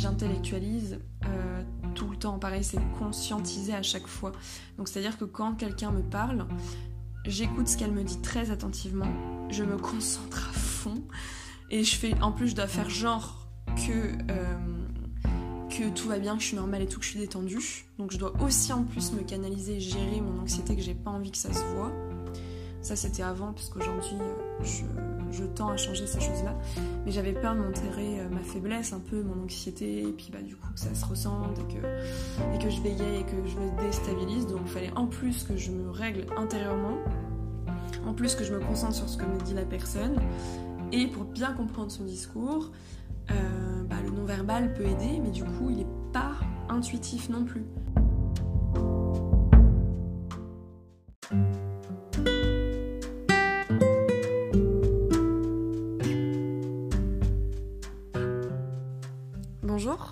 j'intellectualise euh, tout le temps. Pareil, c'est conscientiser à chaque fois. Donc c'est-à-dire que quand quelqu'un me parle, j'écoute ce qu'elle me dit très attentivement, je me concentre à fond et je fais, en plus, je dois faire genre que euh, que tout va bien, que je suis normale et tout, que je suis détendue. Donc je dois aussi en plus me canaliser et gérer mon anxiété que j'ai pas envie que ça se voit. Ça c'était avant parce qu'aujourd'hui euh, je, tends à changer ces choses-là. Mais j'avais peur de montrer euh, ma faiblesse, un peu mon anxiété, et puis bah du coup que ça se ressente et que, et que je bégaye et que je me déstabilise. Donc il fallait en plus que je me règle intérieurement, en plus que je me concentre sur ce que me dit la personne, et pour bien comprendre son discours, euh, bah, le non-verbal peut aider, mais du coup il n'est pas intuitif non plus.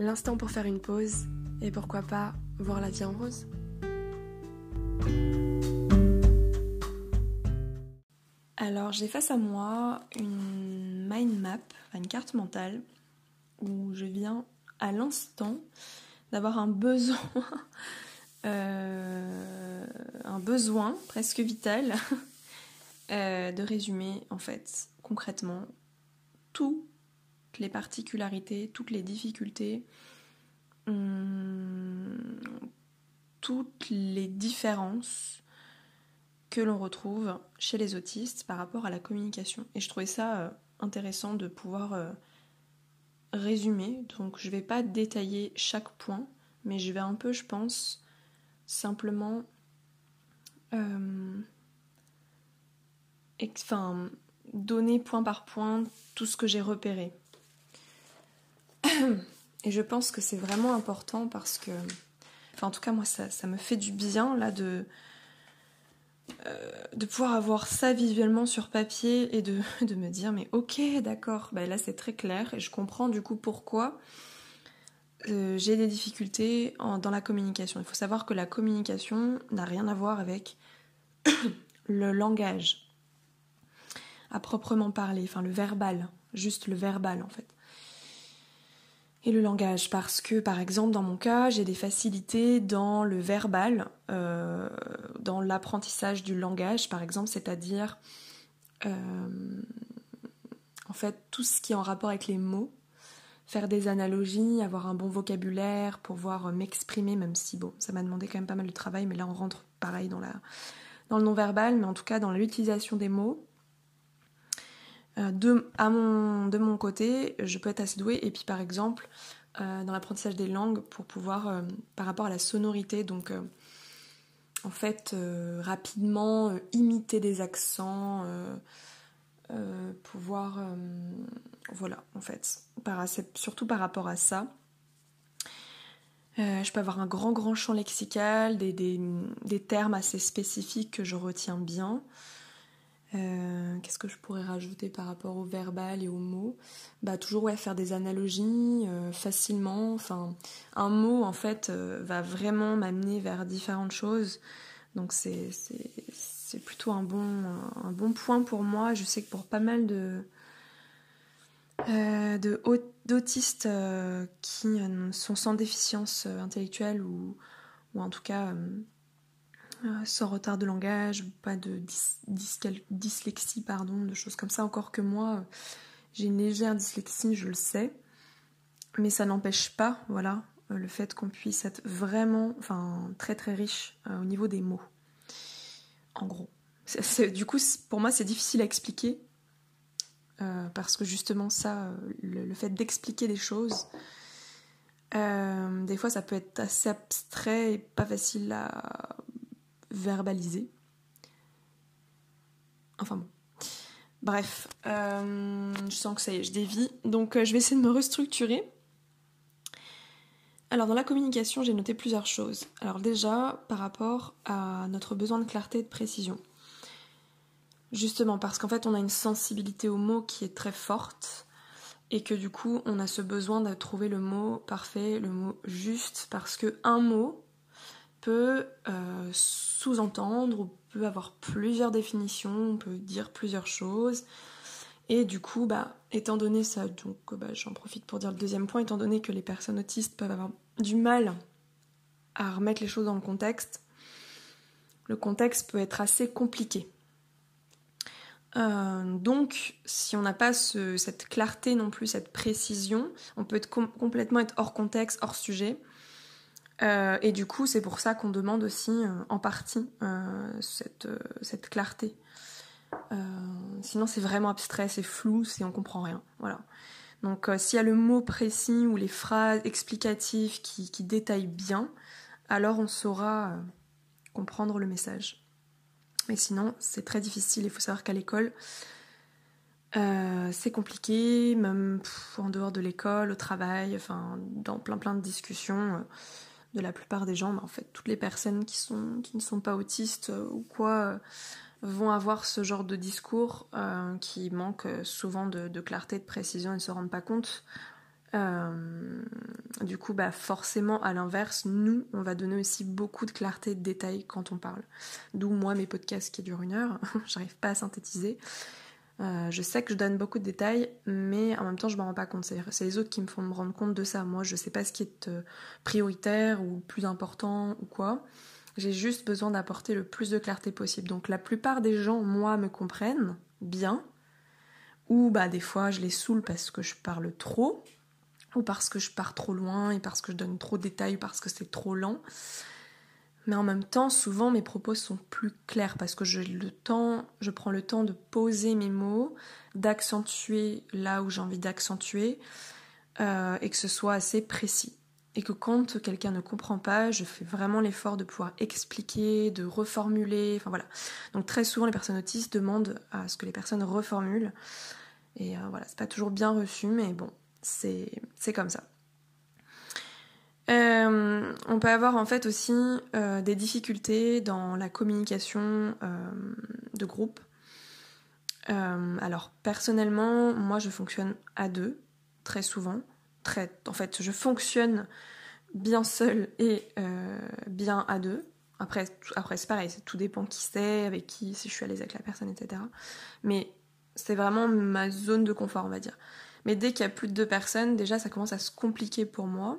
l'instant pour faire une pause et pourquoi pas voir la vie en rose. Alors j'ai face à moi une mind map, une carte mentale, où je viens à l'instant d'avoir un besoin, euh, un besoin presque vital euh, de résumer en fait concrètement tout les particularités, toutes les difficultés, hum, toutes les différences que l'on retrouve chez les autistes par rapport à la communication. Et je trouvais ça euh, intéressant de pouvoir euh, résumer. Donc je ne vais pas détailler chaque point, mais je vais un peu, je pense, simplement... Euh, donner point par point tout ce que j'ai repéré. Et je pense que c'est vraiment important parce que, enfin en tout cas moi ça, me fait du bien là de, euh, de pouvoir avoir ça visuellement sur papier et de, de me dire mais ok d'accord, ben là c'est très clair et je comprends du coup pourquoi euh, j'ai des difficultés dans la communication. Il faut savoir que la communication n'a rien à voir avec le langage à proprement parler, enfin le verbal, juste le verbal en fait et le langage parce que par exemple dans mon cas j'ai des facilités dans le verbal, euh, dans l'apprentissage du langage par exemple, c'est-à-dire euh, en fait tout ce qui est en rapport avec les mots, faire des analogies, avoir un bon vocabulaire, pouvoir m'exprimer même si bon ça m'a demandé quand même pas mal de travail mais là on rentre pareil dans, la, dans le non-verbal mais en tout cas dans l'utilisation des mots. euh, mon, de mon côté, je peux être assez douée. Et puis par exemple, euh, dans l'apprentissage des langues, pour pouvoir, euh, par rapport à la sonorité, donc en fait, rapidement imiter des accents, pouvoir... voilà, en fait, surtout par rapport à ça. je peux avoir un grand grand champ lexical, des, termes assez spécifiques que je retiens bien. Euh, qu'est-ce que je pourrais rajouter par rapport au verbal et aux mots? Bah toujours ouais, faire des analogies euh, facilement. Enfin, un mot en fait euh, va vraiment m'amener vers différentes choses. Donc c'est, plutôt un bon, un bon point pour moi. Je sais que pour pas mal de d'autistes qui sont sans déficience intellectuelle ou, ou en tout cas euh, sans retard de langage, pas de dyslexie, pardon, de choses comme ça. Encore que moi, euh, j'ai une légère dyslexie, je le sais, mais ça n'empêche pas, voilà, euh, le fait qu'on puisse être vraiment, enfin, très très riche au niveau des mots. En gros. du coup, pour moi, c'est difficile à expliquer. parce que justement, ça, le, fait d'expliquer des choses, des fois, ça peut être assez abstrait et pas facile à verbaliser. Enfin bon. Bref, euh, je sens que ça y est, je dévie. Donc euh, je vais essayer de me restructurer. Alors dans la communication, j'ai noté plusieurs choses. Alors déjà, par rapport à notre besoin de clarté et de précision. Justement, parce qu'en fait, on a une sensibilité aux mots qui est très forte et que du coup, on a ce besoin de trouver le mot parfait, le mot juste, parce que un mot peut euh, sous-entendre ou peut avoir plusieurs définitions, on peut dire plusieurs choses. Et du coup, bah, étant donné ça, donc bah, j'en profite pour dire le deuxième point, étant donné que les personnes autistes peuvent avoir du mal à remettre les choses dans le contexte, le contexte peut être assez compliqué. Euh, donc, si on n'a pas cette clarté non plus, cette précision, on peut être complètement être hors contexte, hors sujet. Euh, et du coup, c'est pour ça qu'on demande aussi euh, en partie cette, cette, clarté. sinon, c'est vraiment abstrait, c'est flou, c'est on comprend rien. Voilà. Donc, s'il y a le mot précis ou les phrases explicatives qui, détaillent bien, alors on saura comprendre le message. Mais sinon, c'est très difficile. Il faut savoir qu'à l'école, euh, c'est compliqué, même en dehors de l'école, au travail, enfin, dans plein plein de discussions euh, de la plupart des gens. Mais en fait, toutes les personnes qui, ne sont pas autistes euh, ou quoi vont avoir ce genre de discours qui manque souvent de, clarté, de précision et ne se rendent pas compte euh, du coup, bah forcément, à l'inverse, nous, on va donner aussi beaucoup de clarté, de détails quand on parle. D'où moi, mes podcasts qui durent une heure, j'arrive pas à synthétiser. Euh, je sais que je donne beaucoup de détails, mais en même temps, je m'en rends pas compte. C'est les autres qui me font me rendre compte de ça. Moi, je sais pas ce qui est euh, prioritaire ou plus important ou quoi. J'ai juste besoin d'apporter le plus de clarté possible. Donc, la plupart des gens, moi, me comprennent bien. Ou bah, des fois, je les saoule parce que je parle trop ou parce que je pars trop loin et parce que je donne trop de détails ou parce que c'est trop lent. Mais en même temps, souvent mes propos sont plus clairs parce que je, le temps, je prends le temps de poser mes mots, d'accentuer là où j'ai envie d'accentuer euh, et que ce soit assez précis. Et que quand quelqu'un ne comprend pas, je fais vraiment l'effort de pouvoir expliquer, de reformuler. Enfin voilà. Donc très souvent, les personnes autistes demandent à ce que les personnes reformulent. Et euh, voilà, c'est pas toujours bien reçu, mais bon, c'est comme ça. Euh, on peut avoir en fait aussi euh, des difficultés dans la communication euh, de groupe. alors personnellement, moi je fonctionne à deux très souvent. En fait, je fonctionne bien seul et bien à deux. Après, après c'est pareil, tout dépend qui c'est, avec qui, si je suis à l'aise avec la personne, etc. Mais c'est vraiment ma zone de confort, on va dire. Mais dès qu'il y a plus de deux personnes, déjà ça commence à se compliquer pour moi.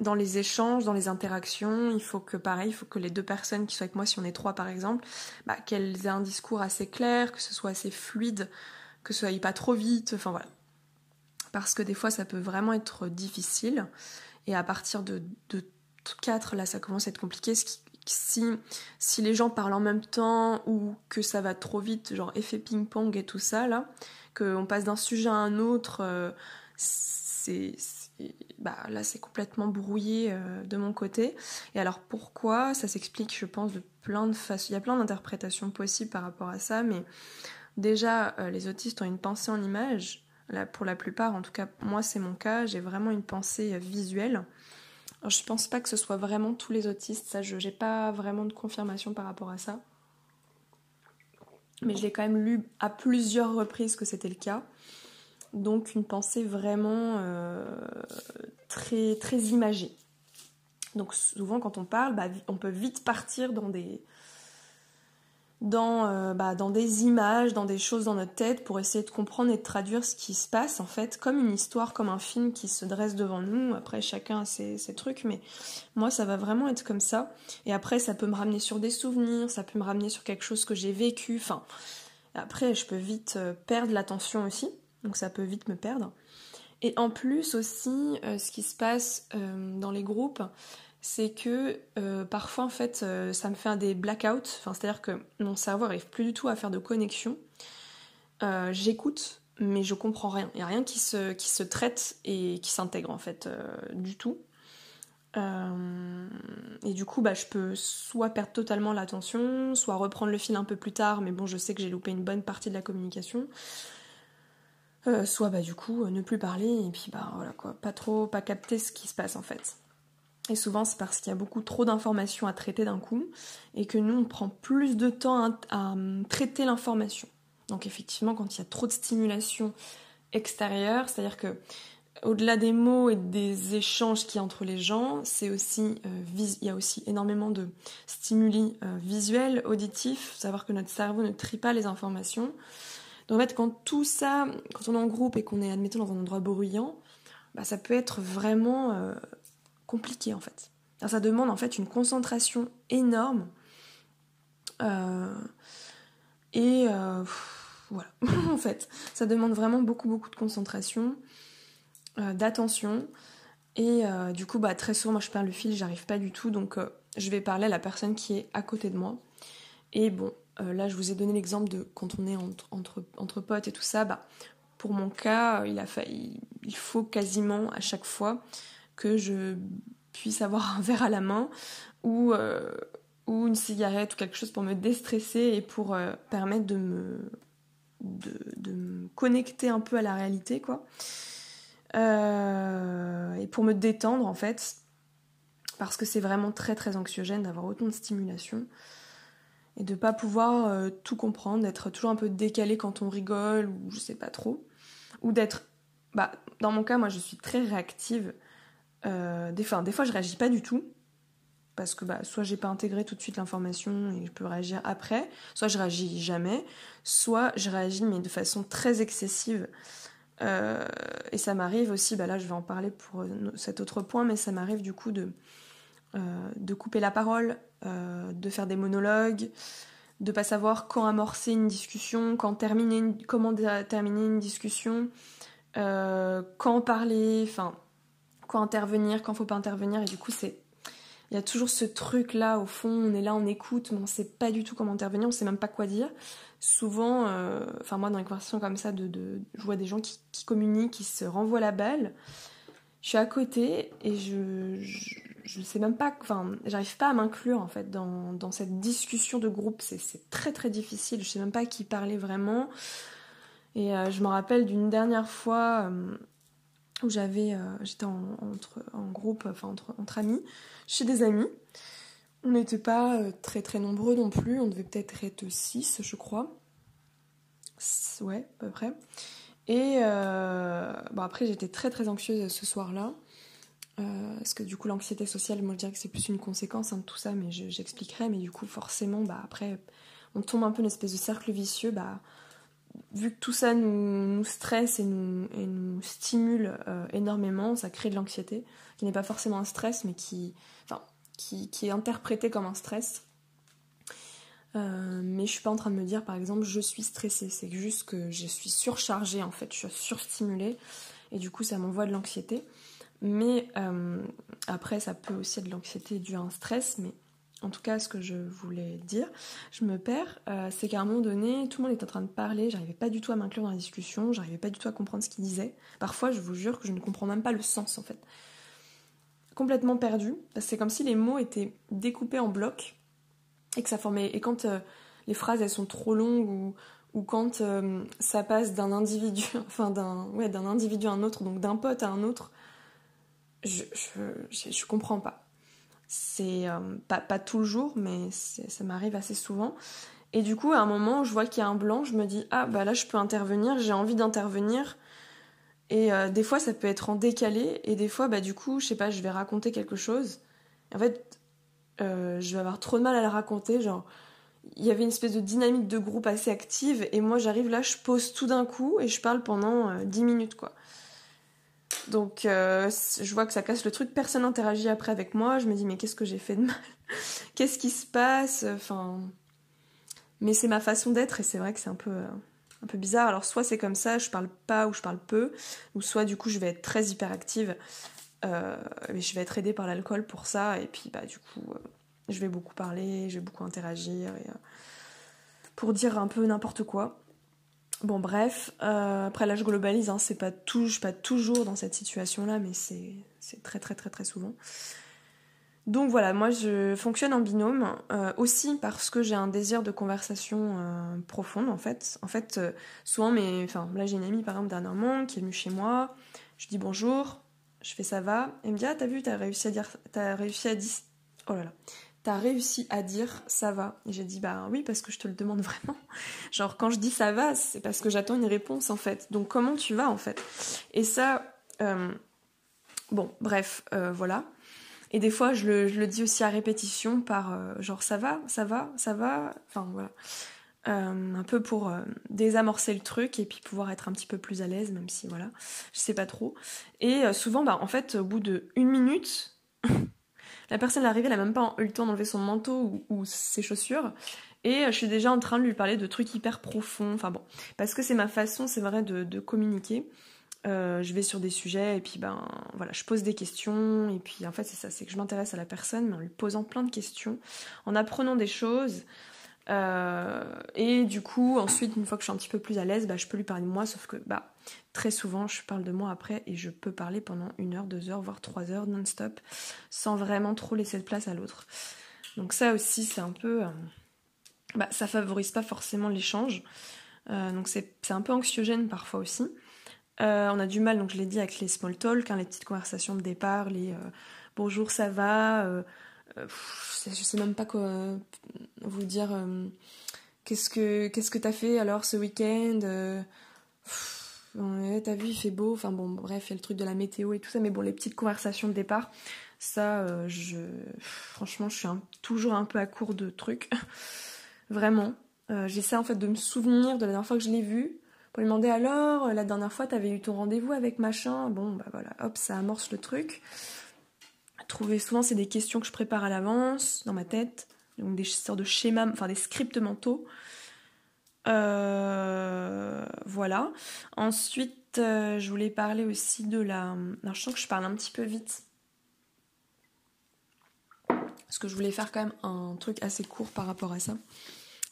Dans les échanges, dans les interactions, il faut que pareil, il faut que les deux personnes qui sont avec moi, si on est trois par exemple, bah, qu'elles aient un discours assez clair, que ce soit assez fluide, que ce soit pas trop vite, enfin voilà. Parce que des fois ça peut vraiment être difficile. Et à partir de, de 4, là ça commence à être compliqué. Si, si les gens parlent en même temps ou que ça va trop vite, genre effet ping-pong et tout ça, là, qu'on passe d'un sujet à un autre, euh, c'est, bah, là c'est complètement brouillé euh, de mon côté. Et alors pourquoi? Ça s'explique, je pense, de plein de façons. Il y a plein d'interprétations possibles par rapport à ça, mais déjà euh, les autistes ont une pensée en image. Là, pour la plupart, en tout cas, moi c'est mon cas, j'ai vraiment une pensée visuelle. Alors, je pense pas que ce soit vraiment tous les autistes, ça, je n'ai pas vraiment de confirmation par rapport à ça mais je l'ai quand même lu à plusieurs reprises que c'était le cas. Donc une pensée vraiment euh, très, très imagée. Donc souvent quand on parle, bah, on peut vite partir dans des, dans, euh, bah, dans des images, dans des choses dans notre tête pour essayer de comprendre et de traduire ce qui se passe en fait, comme une histoire, comme un film qui se dresse devant nous. Après, chacun a ses, ses, trucs, mais moi, ça va vraiment être comme ça. Et après, ça peut me ramener sur des souvenirs, ça peut me ramener sur quelque chose que j'ai vécu. Enfin, après, je peux vite euh, perdre l'attention aussi, donc ça peut vite me perdre. Et en plus aussi, euh, ce qui se passe dans les groupes, c'est que euh, parfois en fait euh, ça me fait un des blackouts, enfin, c'est-à-dire que mon cerveau arrive plus du tout à faire de connexion. Euh, j'écoute, mais je comprends rien. Il n'y a rien qui se, qui se traite et qui s'intègre en fait du tout. et du coup, bah, je peux soit perdre totalement l'attention, soit reprendre le fil un peu plus tard, mais bon, je sais que j'ai loupé une bonne partie de la communication. Soit bah du coup ne plus parler et puis bah voilà quoi, pas trop, pas capter ce qui se passe en fait. Et souvent, c'est parce qu'il y a beaucoup trop d'informations à traiter d'un coup et que nous, on prend plus de temps à, à traiter l'information. Donc, effectivement, quand il y a trop de stimulation extérieure, c'est-à-dire que au-delà des mots et des échanges qu'il y a entre les gens, c'est aussi euh, il y a aussi énormément de stimuli euh, visuels, auditifs, savoir que notre cerveau ne trie pas les informations. Donc en fait, quand tout ça, quand on est en groupe et qu'on est admettons dans un endroit bruyant, bah, ça peut être vraiment euh, compliqué en fait. ça demande en fait une concentration énorme et voilà, en fait, ça demande vraiment beaucoup beaucoup de concentration. Euh, d'attention. Et euh, du coup, bah, très souvent, moi je perds le fil, j'arrive pas du tout, donc euh, je vais parler à la personne qui est à côté de moi. Et bon, là je vous ai donné l'exemple de quand on est entre, potes et tout ça, bah, pour mon cas, il, a il faut quasiment à chaque fois que je puisse avoir un verre à la main ou, ou une cigarette ou quelque chose pour me déstresser et pour permettre de me, de, me connecter un peu à la réalité, quoi. Euh, et pour me détendre en fait, parce que c'est vraiment très très anxiogène d'avoir autant de stimulation et de pas pouvoir euh, tout comprendre, d'être toujours un peu décalé quand on rigole ou je sais pas trop, ou d'être, bah dans mon cas moi je suis très réactive. Euh, des, fois, des fois je réagis pas du tout parce que bah, soit j'ai pas intégré tout de suite l'information et je peux réagir après, soit je réagis jamais, soit je réagis mais de façon très excessive euh, et ça m'arrive aussi, bah là je vais en parler pour cet autre point, mais ça m'arrive du coup de, de couper la parole, de faire des monologues, de pas savoir quand amorcer une discussion, quand terminer, comment terminer une discussion, quand parler, enfin, quand intervenir, quand faut pas intervenir, et du coup il y a toujours ce truc là au fond, on est là, on écoute, mais on sait pas du tout comment intervenir, on sait même pas quoi dire souvent, euh, enfin moi dans les conversations comme ça, je vois des gens qui, communiquent, qui se renvoient la balle. Je suis à côté et je, sais même pas, enfin j'arrive pas à m'inclure en fait dans, cette discussion de groupe. C'est très très difficile. Je sais même pas à qui parler vraiment. Et euh, je me rappelle d'une dernière fois euh, où j'avais, j'étais en, entre, en groupe, enfin entre, amis, chez des amis. On n'était pas euh, très très nombreux non plus, on devait peut-être être 6 je crois. Ouais, à peu près. Et euh, bon, après j'étais très très anxieuse ce soir-là. Euh, parce que du coup l'anxiété sociale, moi je dirais que c'est plus une conséquence hein, de tout ça, mais j'expliquerai. mais du coup forcément, bah après on tombe un peu une espèce de cercle vicieux. Bah, vu que tout ça nous, stresse et nous, stimule énormément, ça crée de l'anxiété, qui n'est pas forcément un stress, mais qui, est interprété comme un stress. Euh, mais je suis pas en train de me dire par exemple je suis stressée, c'est juste que je suis surchargée en fait, je suis surstimulée et du coup ça m'envoie de l'anxiété. Mais euh, après ça peut aussi être de l'anxiété due à un stress, mais en tout cas ce que je voulais dire, je me perds, euh, c'est qu'à un moment donné tout le monde est en train de parler, j'arrivais pas du tout à m'inclure dans la discussion, j'arrivais pas du tout à comprendre ce qu'il disait. Parfois je vous jure que je ne comprends même pas le sens en fait complètement perdu. C'est comme si les mots étaient découpés en blocs et que ça formait. Et quand euh, les phrases elles sont trop longues ou, ou quand ça passe d'un individu, enfin d'un ouais, d'un individu à un autre, donc d'un pote à un autre, je, je, je, comprends pas. C'est euh, pas, pas tout le jour, mais ça m'arrive assez souvent. Et du coup, à un moment, je vois qu'il y a un blanc, je me dis ah bah là je peux intervenir, j'ai envie d'intervenir et euh, des fois, ça peut être en décalé, et des fois, bah, du coup, je sais pas, je vais raconter quelque chose. En fait, euh, je vais avoir trop de mal à la raconter. Genre, il y avait une espèce de dynamique de groupe assez active, et moi, j'arrive là, je pose tout d'un coup, et je parle pendant euh, 10 minutes, quoi. Donc, euh, je vois que ça casse le truc, personne n'interagit après avec moi. Je me dis, mais qu'est-ce que j'ai fait de mal? Qu'est-ce qui se passe? Enfin. Mais c'est ma façon d'être, et c'est vrai que c'est un peu un peu bizarre. Alors soit c'est comme ça, je parle pas ou je parle peu, ou soit du coup je vais être très hyperactive, euh, mais je vais être aidée par l'alcool pour ça, et puis bah du coup euh, je vais beaucoup parler, je vais beaucoup interagir, euh, pour dire un peu n'importe quoi. Bon bref, après là je globalise, hein, c'est pas, toujours dans cette situation-là, mais c'est très très très très souvent. Donc voilà, moi je fonctionne en binôme euh, aussi parce que j'ai un désir de conversation euh, profonde en fait. En fait, euh, souvent, mais enfin là j'ai une amie par exemple dernièrement qui est venue chez moi, je dis bonjour, Je fais ça va. Elle me dit, ah, t'as vu, t'as réussi à dire, t'as réussi à dire, oh là là, t'as réussi à dire ça va. Et j'ai dit, bah oui, parce que je te le demande vraiment. Genre, quand je dis ça va, c'est parce que j'attends une réponse en fait. Donc, comment tu vas en fait? Et ça, euh, bon, bref, euh, voilà. Et des fois, je le, dis aussi à répétition par euh, genre ça va, ça va, ça va. Enfin, voilà. un peu pour désamorcer le truc et puis pouvoir être un petit peu plus à l'aise, même si voilà, je sais pas trop. Et souvent, bah en fait, au bout de une minute, la personne est arrivée, elle a même pas eu le temps d'enlever son manteau ou, ses chaussures. Et je suis déjà en train de lui parler de trucs hyper profonds. Enfin bon, parce que c'est ma façon, c'est vrai, de, communiquer. Euh, je vais sur des sujets et puis ben voilà, je pose des questions et puis en fait c'est ça, c'est que je m'intéresse à la personne mais en lui posant plein de questions, en apprenant des choses euh, et du coup ensuite une fois que je suis un petit peu plus à l'aise, bah, je peux lui parler de moi sauf que bah très souvent, je parle de moi après et je peux parler pendant une heure, deux heures, voire trois heures non-stop, sans vraiment trop laisser de place à l'autre. Donc ça aussi, c'est un peu... Euh, bah, ça favorise pas forcément l'échange. Euh, donc c'est un peu anxiogène parfois aussi. On a du mal, donc je l'ai dit, avec les small talk, hein, les petites conversations de départ, les bonjour, ça va, je sais même pas quoi vous dire. qu'est-ce que qu'est-ce que t'as fait alors ce week-end t'as vu, il fait beau. Enfin bon, bref, il y a le truc de la météo et tout ça. Mais bon, les petites conversations de départ, ça, euh, je, franchement, je suis toujours un peu à court de trucs. Vraiment. Euh, j'essaie en fait de me souvenir de la dernière fois que je l'ai vu. Pour lui demander alors, la dernière fois, t'avais eu ton rendez-vous avec machin. Bon, bah voilà, hop, ça amorce le truc. Trouver souvent, c'est des questions que je prépare à l'avance dans ma tête. Donc des sortes de schémas, enfin des scripts mentaux euh, voilà. Ensuite, euh, je voulais parler aussi de la. Alors, je sens que je parle un petit peu vite. Parce que je voulais faire quand même un truc assez court par rapport à ça.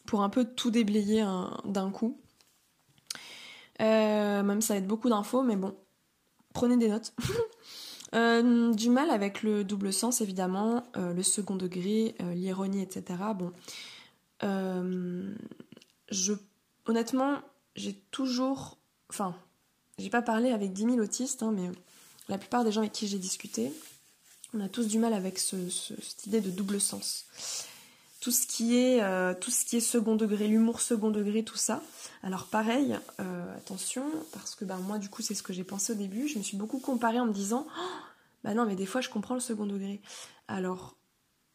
Pour un peu tout déblayer d'un coup. Euh, même ça va être beaucoup d'infos, mais bon, prenez des notes. du mal avec le double sens, évidemment, le second degré, l'ironie, etc. Bon, honnêtement, j'ai toujours. Enfin, j'ai pas parlé avec 10 000 autistes, hein, mais la plupart des gens avec qui j'ai discuté, on a tous du mal avec cette idée de double sens. Tout ce qui est, euh, tout ce qui est second degré, l'humour second degré, tout ça. Alors pareil, euh, attention, parce que ben, moi du coup c'est ce que j'ai pensé au début, je me suis beaucoup comparée en me disant, oh, bah non mais des fois je comprends le second degré. Alors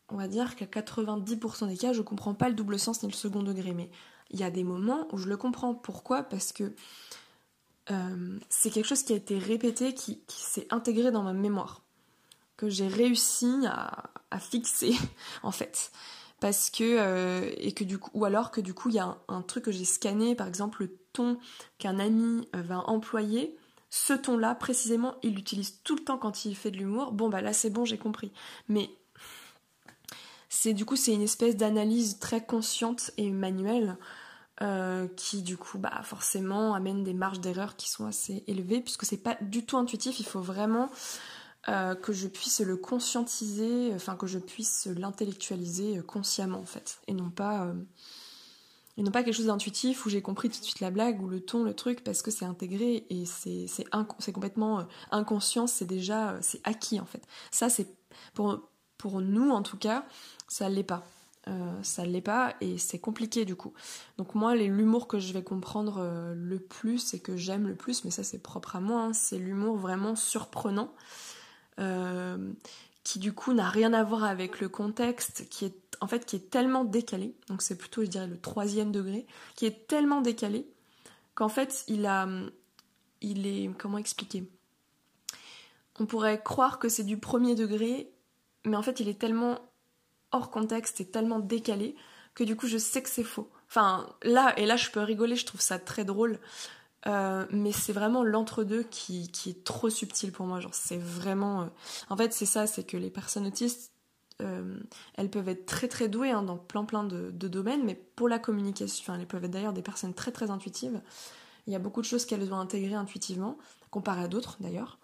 on va dire qu'à 90% des cas je comprends pas le double sens ni le second degré, mais il y a des moments où je le comprends. Pourquoi? Parce que euh, c'est quelque chose qui a été répété, qui, s'est intégré dans ma mémoire, que j'ai réussi à, fixer en fait. Parce que, euh, et du coup, ou alors que du coup, il y a un, truc que j'ai scanné, par exemple le ton qu'un ami euh, va employer, ce ton-là, précisément, il l'utilise tout le temps quand il fait de l'humour. Bon, bah là, c'est bon, j'ai compris. Mais c'est du coup, c'est une espèce d'analyse très consciente et manuelle euh, qui du coup bah forcément amène des marges d'erreur qui sont assez élevées puisque c'est pas du tout intuitif, il faut vraiment euh, que je puisse le conscientiser, enfin que je puisse l'intellectualiser consciemment en fait et non pas euh, et non pas quelque chose d'intuitif où j'ai compris tout de suite la blague ou le ton, le truc parce que c'est intégré et c'est c'est complètement inconscient, c'est déjà c'est acquis en fait. Ça c'est pour pour nous en tout cas, ça l'est pas. Euh, ça ne l'est pas et c'est compliqué du coup. Donc moi, l'humour que je vais comprendre euh, le plus et que j'aime le plus, mais ça c'est propre à moi, hein, c'est l'humour vraiment surprenant, euh, qui du coup n'a rien à voir avec le contexte, qui est en fait qui est tellement décalé, donc c'est plutôt je dirais le troisième degré, qui est tellement décalé qu'en fait il a, il est, comment expliquer? On pourrait croire que c'est du premier degré, mais en fait il est tellement hors contexte et tellement décalé que du coup je sais que c'est faux. Enfin là, et là je peux rigoler, je trouve ça très drôle. Euh, mais c'est vraiment l'entre-deux qui, est trop subtil pour moi. Genre, c'est vraiment. Euh, en fait, c'est ça, c'est que les personnes autistes, euh, elles peuvent être très très douées hein, dans plein plein de, domaines, mais pour la communication, elles peuvent être d'ailleurs des personnes très très intuitives. Il y a beaucoup de choses qu'elles ont intégrées intuitivement, comparé à d'autres d'ailleurs.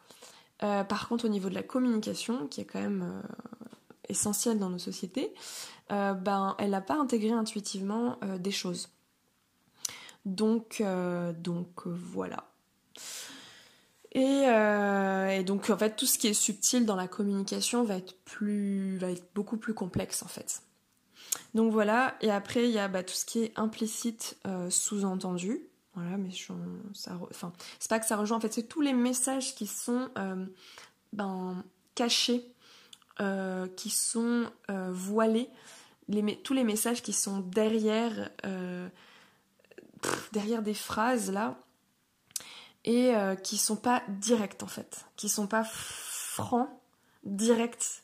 par contre, au niveau de la communication, qui est quand même essentielle dans nos sociétés, ben, elle n'a pas intégré intuitivement des choses. Donc, euh, donc voilà. Et, et donc en fait tout ce qui est subtil dans la communication va être plus, va être beaucoup plus complexe en fait. Donc voilà, et après il y a bah, tout ce qui est implicite, euh, sous-entendu. Voilà, mais ça, enfin, c'est pas que ça rejoint, en fait, c'est tous les messages qui sont euh, ben, cachés, euh, qui sont voilés, tous les messages qui sont derrière, derrière des phrases là, et qui sont pas directs en fait, qui sont pas francs, directs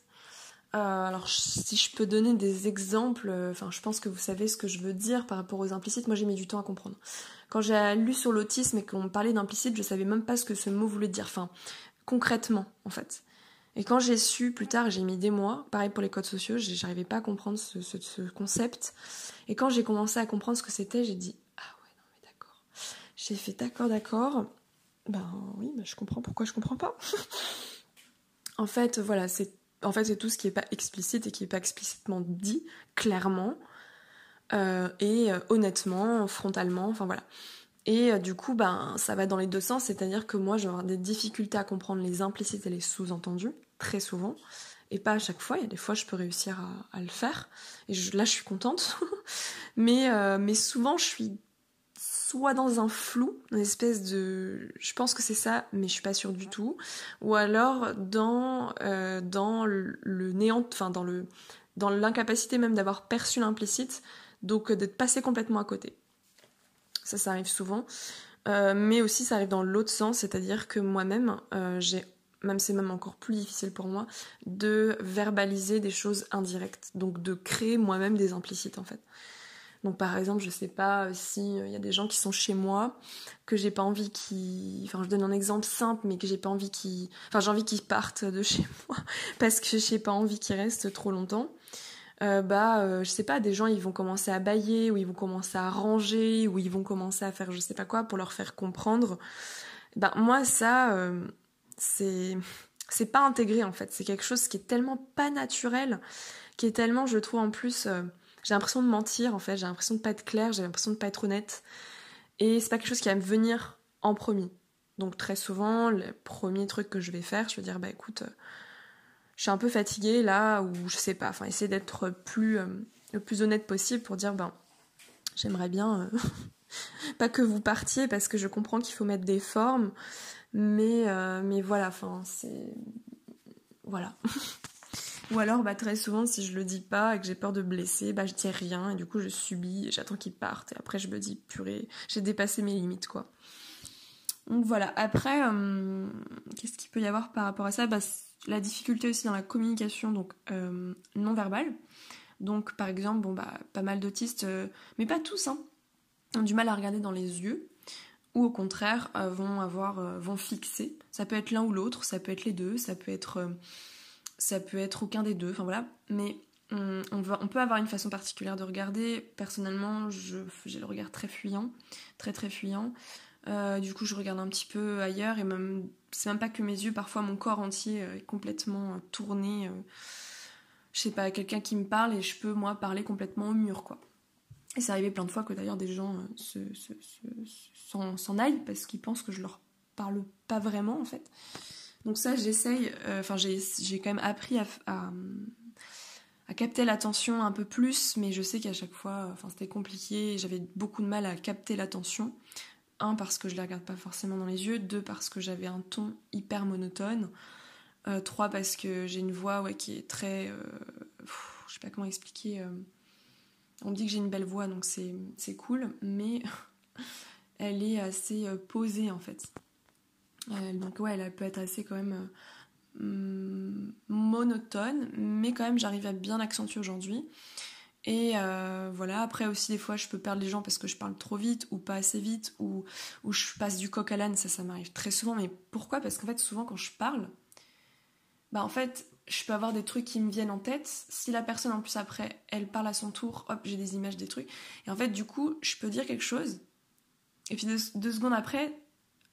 euh, alors, si je peux donner des exemples, euh, enfin, je pense que vous savez ce que je veux dire par rapport aux implicites. Moi, j'ai mis du temps à comprendre. Quand j'ai lu sur l'autisme et qu'on me parlait d'implicite, je savais même pas ce que ce mot voulait dire. Enfin, concrètement, en fait. Et quand j'ai su plus tard, j'ai mis des mois, pareil pour les codes sociaux, j'arrivais pas à comprendre ce, concept. Et quand j'ai commencé à comprendre ce que c'était, j'ai dit Ah ouais, non mais d'accord. J'ai fait d'accord, d'accord. Ben oui, je comprends pourquoi je comprends pas. en fait, voilà, c'est en fait, tout ce qui n'est pas explicite et qui n'est pas explicitement dit clairement euh, et euh, honnêtement, frontalement, enfin voilà. Et euh, du coup, ben, ça va dans les deux sens, c'est-à-dire que moi, je vais avoir des difficultés à comprendre les implicites et les sous-entendus, très souvent, et pas à chaque fois. Il y a des fois, je peux réussir à, le faire, et là, je suis contente. mais, mais souvent, je suis soit dans un flou, une espèce de... Je pense que c'est ça, mais je suis pas sûre du tout. Ou alors dans, euh, dans le néant, enfin dans le dans l'incapacité même d'avoir perçu l'implicite, donc d'être passé complètement à côté. Ça, ça arrive souvent. Euh, mais aussi, ça arrive dans l'autre sens, c'est-à-dire que moi-même, euh, j'ai même c'est même encore plus difficile pour moi, de verbaliser des choses indirectes, donc de créer moi-même des implicites en fait. Donc par exemple, je sais pas si il y a des gens qui sont chez moi que j'ai pas envie qu'ils enfin je donne un exemple simple mais que j'ai pas envie qu'ils enfin j'ai envie qu'ils partent de chez moi parce que j'ai pas envie qu'ils restent trop longtemps. Euh, bah euh, je sais pas des gens ils vont commencer à bailler ou ils vont commencer à ranger ou ils vont commencer à faire je sais pas quoi pour leur faire comprendre. Ben moi ça euh, c'est c'est pas intégré en fait, c'est quelque chose qui est tellement pas naturel, qui est tellement je trouve en plus j'ai l'impression de mentir en fait, j'ai l'impression de pas être claire, j'ai l'impression de pas être honnête. Et c'est pas quelque chose qui va me venir en premier. Donc très souvent, le premier truc que je vais faire, je vais dire bah écoute, euh, je suis un peu fatiguée là, ou je sais pas, enfin essayer d'être euh, le plus honnête possible pour dire ben j'aimerais bien euh, pas que vous partiez parce que je comprends qu'il faut mettre des formes, mais, mais voilà, enfin c'est. Voilà. Ou alors, bah, très souvent, si je le dis pas et que j'ai peur de blesser, bah, je dis rien et du coup, je subis j'attends qu'ils partent. Et après, je me dis, purée, j'ai dépassé mes limites, quoi. Donc voilà. Après, euh, qu'est-ce qu'il peut y avoir par rapport à ça? Bah, La difficulté aussi dans la communication donc euh, non verbale. Donc, par exemple, bon, bah, pas mal d'autistes, euh, mais pas tous, hein, ont du mal à regarder dans les yeux ou au contraire vont avoir vont fixer. Ça peut être l'un ou l'autre, ça peut être les deux, ça peut être ça peut être aucun des deux, enfin voilà. Mais on, on, peut avoir une façon particulière de regarder. Personnellement, j'ai le regard très fuyant, très très fuyant. Euh, du coup, je regarde un petit peu ailleurs et même, c'est même pas que mes yeux, parfois mon corps entier euh, est complètement euh, tourné. je sais pas, quelqu'un qui me parle et je peux moi parler complètement au mur, quoi. Et c'est arrivé plein de fois que d'ailleurs des gens s'en se, aillent parce qu'ils pensent que je leur parle pas vraiment en fait. Donc ça, j'essaye, euh, enfin j'ai quand même appris à, capter l'attention un peu plus, mais je sais qu'à chaque fois, enfin c'était compliqué, j'avais beaucoup de mal à capter l'attention. Un, parce que je les regarde pas forcément dans les yeux, deux, parce que j'avais un ton hyper monotone, euh, trois, parce que j'ai une voix ouais, qui est très... Euh, je sais pas comment expliquer... on me dit que j'ai une belle voix, donc c'est cool, mais elle est assez posée en fait. Euh, donc ouais, elle peut être assez quand même euh, mm, monotone, mais quand même j'arrive à bien accentuer aujourd'hui. Et euh, voilà, après aussi des fois je peux perdre les gens parce que je parle trop vite ou pas assez vite ou, ou je passe du coq à l'âne, ça ça m'arrive très souvent. Mais pourquoi? Parce qu'en fait souvent quand je parle, bah en fait je peux avoir des trucs qui me viennent en tête. Si la personne en plus après elle parle à son tour, hop j'ai des images des trucs. Et en fait du coup je peux dire quelque chose et puis deux secondes après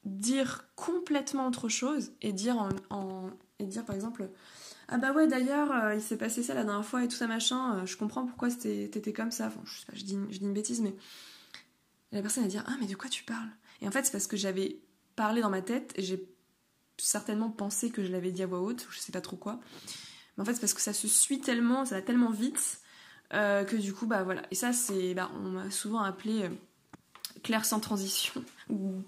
dire complètement autre chose et dire en, et dire par exemple ah bah ouais d'ailleurs euh, il s'est passé ça la dernière fois et tout ça machin euh, je comprends pourquoi t'étais comme ça je dis, je dis une bêtise mais la personne va dire ah mais de quoi tu parles? Et en fait c'est parce que j'avais parlé dans ma tête et j'ai certainement pensé que je l'avais dit à voix haute, je sais pas trop quoi. Mais en fait, c'est parce que ça se suit tellement, ça va tellement vite euh, que du coup, bah voilà. Et ça, c'est. Bah, on m'a souvent appelé Claire sans transition. ou,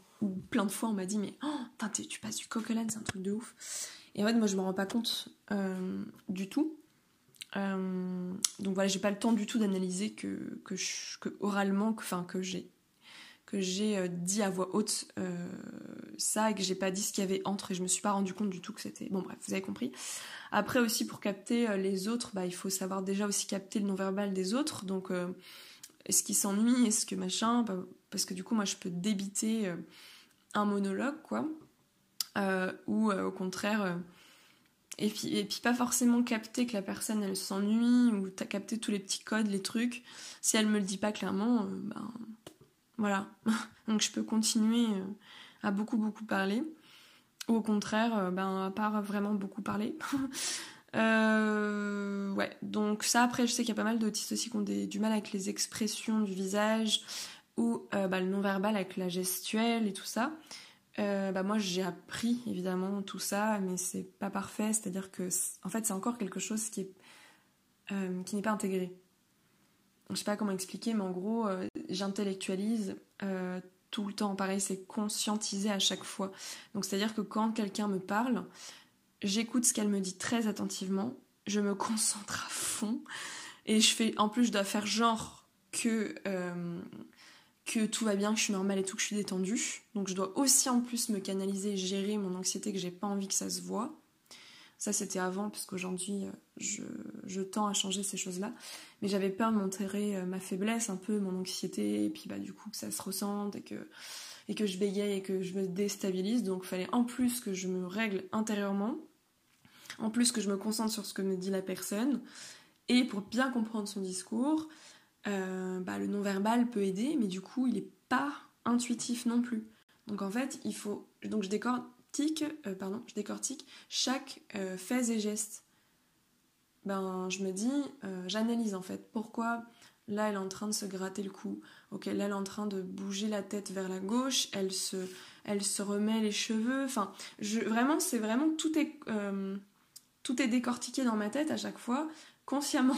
plein de fois, on m'a dit, mais oh, tu passes du coq c'est un truc de ouf. Et en fait, moi, je me rends pas compte euh, du tout. donc voilà, j'ai pas le temps du tout d'analyser que, oralement, que, enfin, que j'ai que j'ai dit à voix haute ça et que j'ai pas dit ce qu'il y avait entre et je me suis pas rendu compte du tout que c'était. Bon bref, vous avez compris. Après aussi pour capter euh, les autres, bah, il faut savoir déjà aussi capter le non-verbal des autres. Donc euh, est-ce qu'ils s'ennuient, est-ce que machin, bah, parce que du coup moi je peux débiter euh, un monologue quoi. ou au contraire et puis, et puis pas forcément capter que la personne elle s'ennuie ou t'as capté tous les petits codes, les trucs. Si elle me le dit pas clairement, ben voilà. Donc je peux continuer à beaucoup beaucoup parler. Ou au contraire, euh, ben, à part vraiment beaucoup parler. Euh, ouais, donc ça après je sais qu'il y a pas mal d'autistes aussi qui ont du mal avec les expressions du visage euh, bah, le non-verbal avec la gestuelle et tout ça. bah moi j'ai appris évidemment tout ça, mais c'est pas parfait, c'est-à-dire que en fait c'est encore quelque chose qui qui n'est pas intégré. Je sais pas comment expliquer, mais en gros j'intellectualise tout le temps. Pareil, c'est conscientiser à chaque fois. Donc, c'est-à-dire que quand quelqu'un me parle, j'écoute ce qu'elle me dit très attentivement, je me concentre à fond, et je fais, en plus, je dois faire genre que, euh, que tout va bien, que je suis normale et tout, que je suis détendue. Donc, je dois aussi en plus me canaliser, gérer mon anxiété, que j'ai pas envie que ça se voit. Ça, c'était avant, puisqu'aujourd'hui, euh, je, tends à changer ces choses-là. Mais j'avais peur de montrer euh, ma faiblesse, un peu, mon anxiété, et puis bah, du coup, que ça se ressente, et que, et que je bégaye, et que je me déstabilise. Donc, fallait en plus que je me règle intérieurement, en plus que je me concentre sur ce que me dit la personne, et pour bien comprendre son discours, euh, bah, le non-verbal peut aider, mais du coup, il n'est pas intuitif non plus. Donc en fait, il faut. Donc je décore euh, pardon, je décortique chaque euh, fait et geste. Ben, je me dis, euh, j'analyse en fait. Pourquoi là elle est en train de se gratter le cou Ok, là elle est en train de bouger la tête vers la gauche, elle se, elle se remet les cheveux. Enfin, je, vraiment, c'est vraiment tout est, tout est décortiqué dans ma tête à chaque fois, consciemment.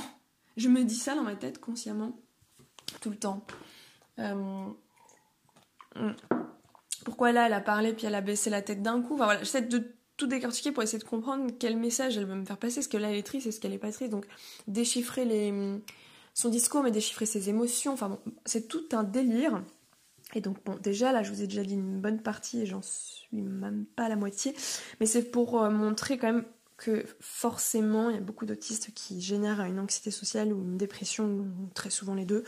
Je me dis ça dans ma tête consciemment, tout le temps. Hmm pourquoi là elle a parlé puis elle a baissé la tête d'un coup? Enfin voilà, j'essaie de tout décortiquer pour essayer de comprendre quel message elle veut me faire passer. Est-ce que là elle est triste, est-ce qu'elle est pas triste? Donc déchiffrer son discours, mais déchiffrer ses émotions. Enfin bon, c'est tout un délire. Et donc bon, déjà là je vous ai déjà dit une bonne partie et j'en suis même pas la moitié. Mais c'est pour euh, montrer quand même que forcément il y a beaucoup d'autistes qui génèrent une anxiété sociale ou une dépression, très souvent les deux.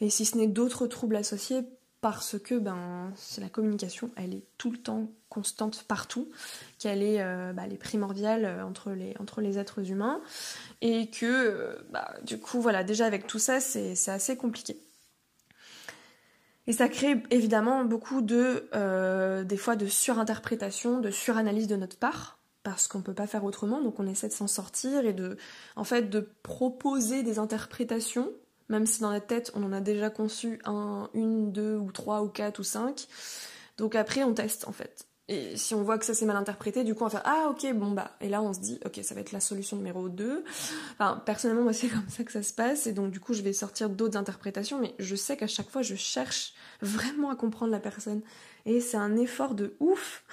Et si ce n'est d'autres troubles associés, parce que ben, la communication, elle est tout le temps constante partout, qu'elle est, euh, bah, primordiale euh, entre les, entre les êtres humains, et que euh, bah, du coup, voilà, déjà avec tout ça, c'est assez compliqué. Et ça crée évidemment beaucoup de, des fois, de surinterprétation, de suranalyse de notre part, parce qu'on peut pas faire autrement, donc on essaie de s'en sortir et de, en fait, de proposer des interprétations même si dans la tête on en a déjà conçu un, une, deux ou trois ou quatre ou cinq. Donc après on teste en fait. Et si on voit que ça s'est mal interprété, du coup on va faire ah ok bon bah et là on se dit ok ça va être la solution numéro 2. Enfin personnellement moi c'est comme ça que ça se passe et donc du coup je vais sortir d'autres interprétations mais je sais qu'à chaque fois je cherche vraiment à comprendre la personne et c'est un effort de ouf.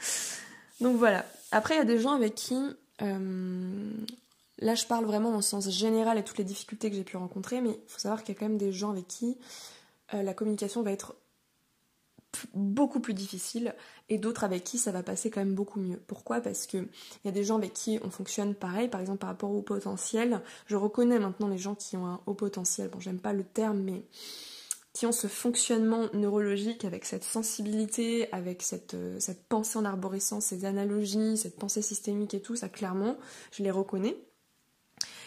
donc voilà. Après il y a des gens avec qui euh, Là, je parle vraiment en sens général et toutes les difficultés que j'ai pu rencontrer, mais il faut savoir qu'il y a quand même des gens avec qui euh, la communication va être beaucoup plus difficile et d'autres avec qui ça va passer quand même beaucoup mieux. Pourquoi? Parce que il y a des gens avec qui on fonctionne pareil, par exemple par rapport au potentiel. Je reconnais maintenant les gens qui ont un haut potentiel. Bon, j'aime pas le terme, mais qui ont ce fonctionnement neurologique avec cette sensibilité, avec cette, euh, cette pensée en arborescence, ces analogies, cette pensée systémique et tout, ça clairement, je les reconnais.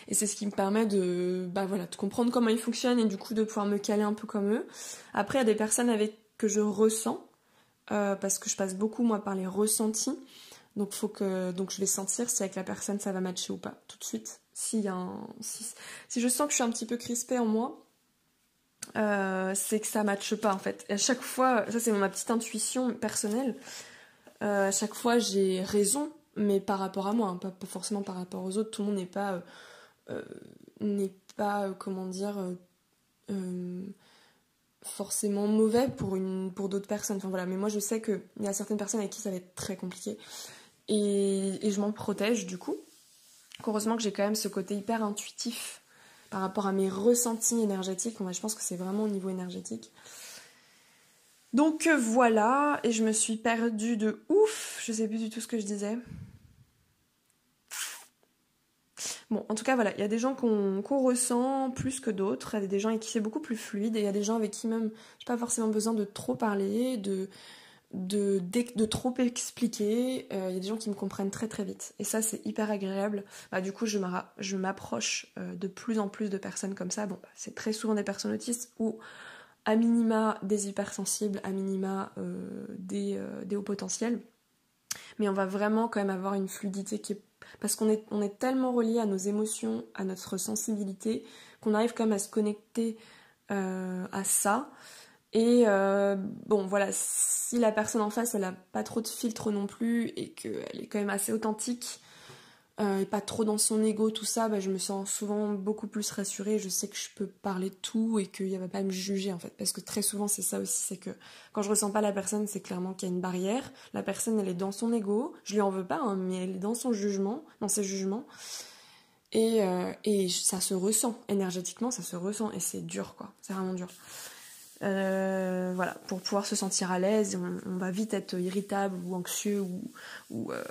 Et c'est ce qui me permet de, bah voilà, de comprendre comment ils fonctionnent et du coup de pouvoir me caler un peu comme eux. Après, il y a des personnes avec que je ressens, euh, parce que je passe beaucoup moi par les ressentis. Donc faut que donc je vais sentir si avec la personne ça va matcher ou pas tout de suite. S'il y a un, si, si, je sens que je suis un petit peu crispée en moi, euh, c'est que ça matche pas en fait. À chaque fois, ça c'est ma petite intuition personnelle. à chaque fois j'ai raison, mais par rapport à moi, hein, pas, forcément par rapport aux autres. Tout le monde n'est pas, n'est pas, comment dire, forcément mauvais pour, une, pour d'autres personnes. Enfin voilà, mais moi je sais qu'il y a certaines personnes avec qui ça va être très compliqué. Et je m'en protège du coup. Heureusement que j'ai quand même ce côté hyper intuitif par rapport à mes ressentis énergétiques. je pense que c'est vraiment au niveau énergétique. Donc euh, voilà, et je me suis perdue de ouf. Je sais plus du tout ce que je disais. Bon, en tout cas, voilà, il y a des gens qu'on ressent plus que d'autres. Il y a des gens avec qui c'est beaucoup plus fluide. Et il y a des gens avec qui même, j'ai pas forcément besoin de trop parler, de, de, trop expliquer. Euh, il y a des gens qui me comprennent très très vite. Et ça, c'est hyper agréable. Bah, du coup, je m'approche euh, de plus en plus de personnes comme ça. Bon, bah, c'est très souvent des personnes autistes ou à minima des hypersensibles, à minima euh, des, hauts potentiels. Mais on va vraiment quand même avoir une fluidité qui est... Parce qu'on est, est tellement relié à nos émotions, à notre sensibilité, qu'on arrive quand même à se connecter à ça. Et euh, bon, voilà, si la personne en face, elle a pas trop de filtre non plus et qu'elle est quand même assez authentique euh, et pas trop dans son ego, tout ça, bah, je me sens souvent beaucoup plus rassurée. Je sais que je peux parler de tout et qu'il va pas me juger en fait. Parce que très souvent, c'est ça aussi, c'est que quand je ressens pas la personne, c'est clairement qu'il y a une barrière. La personne, elle est dans son ego. Je lui en veux pas, hein, mais elle est dans son jugement, dans ses jugements. Et, euh, et ça se ressent énergétiquement, ça se ressent et c'est dur quoi. C'est vraiment dur. Euh, voilà, pour pouvoir se sentir à l'aise, on, va vite être irritable ou anxieux ou, euh,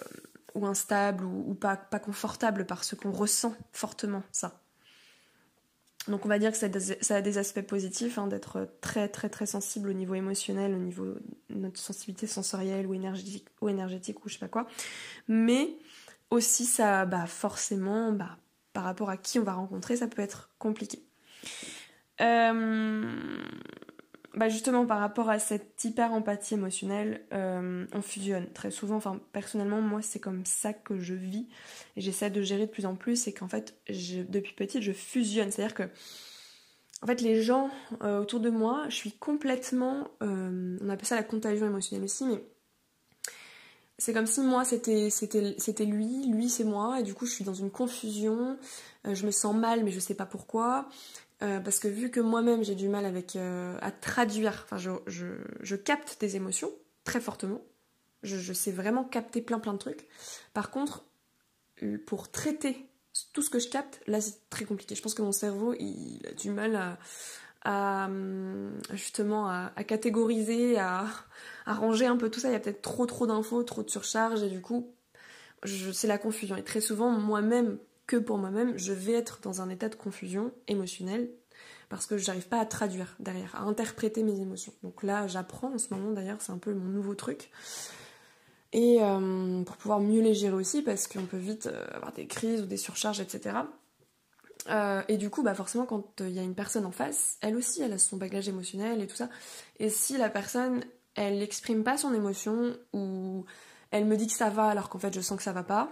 instable ou, pas, confortable parce qu'on ressent fortement ça. Donc on va dire que ça a des, aspects positifs hein, d'être très très très sensible au niveau émotionnel, au niveau de notre sensibilité sensorielle ou énergétique ou énergétique ou je sais pas quoi. Mais aussi ça bah forcément bah, par rapport à qui on va rencontrer, ça peut être compliqué. Euh, bah justement par rapport à cette hyper empathie émotionnelle, euh, on fusionne très souvent. Enfin, personnellement, moi, c'est comme ça que je vis et j'essaie de gérer de plus en plus. C'est qu'en fait, depuis petite, je fusionne. C'est-à-dire que, en fait, les gens euh, autour de moi, je suis complètement. Euh, on appelle ça la contagion émotionnelle aussi, mais c'est comme si moi c'était lui, lui c'est moi et du coup je suis dans une confusion, je me sens mal mais je sais pas pourquoi. Euh, parce que vu que moi-même j'ai du mal avec euh, à traduire, enfin je, capte des émotions très fortement, je, sais vraiment capter plein plein de trucs. Par contre, pour traiter tout ce que je capte, là c'est très compliqué. Je pense que mon cerveau il a du mal à, justement à, catégoriser, à, à, ranger un peu tout ça. Il y a peut-être trop trop d'infos, trop de surcharge et du coup c'est la confusion. Et très souvent moi-même que pour moi-même, je vais être dans un état de confusion émotionnelle parce que j'arrive pas à traduire derrière, à interpréter mes émotions. Donc là, j'apprends en ce moment d'ailleurs, c'est un peu mon nouveau truc. Et euh, pour pouvoir mieux les gérer aussi, parce qu'on peut vite euh, avoir des crises ou des surcharges, etc. Euh, et du coup, bah forcément, quand il y a une personne en face, elle aussi, elle a son bagage émotionnel et tout ça. Et si la personne, elle n'exprime pas son émotion ou elle me dit que ça va alors qu'en fait je sens que ça va pas,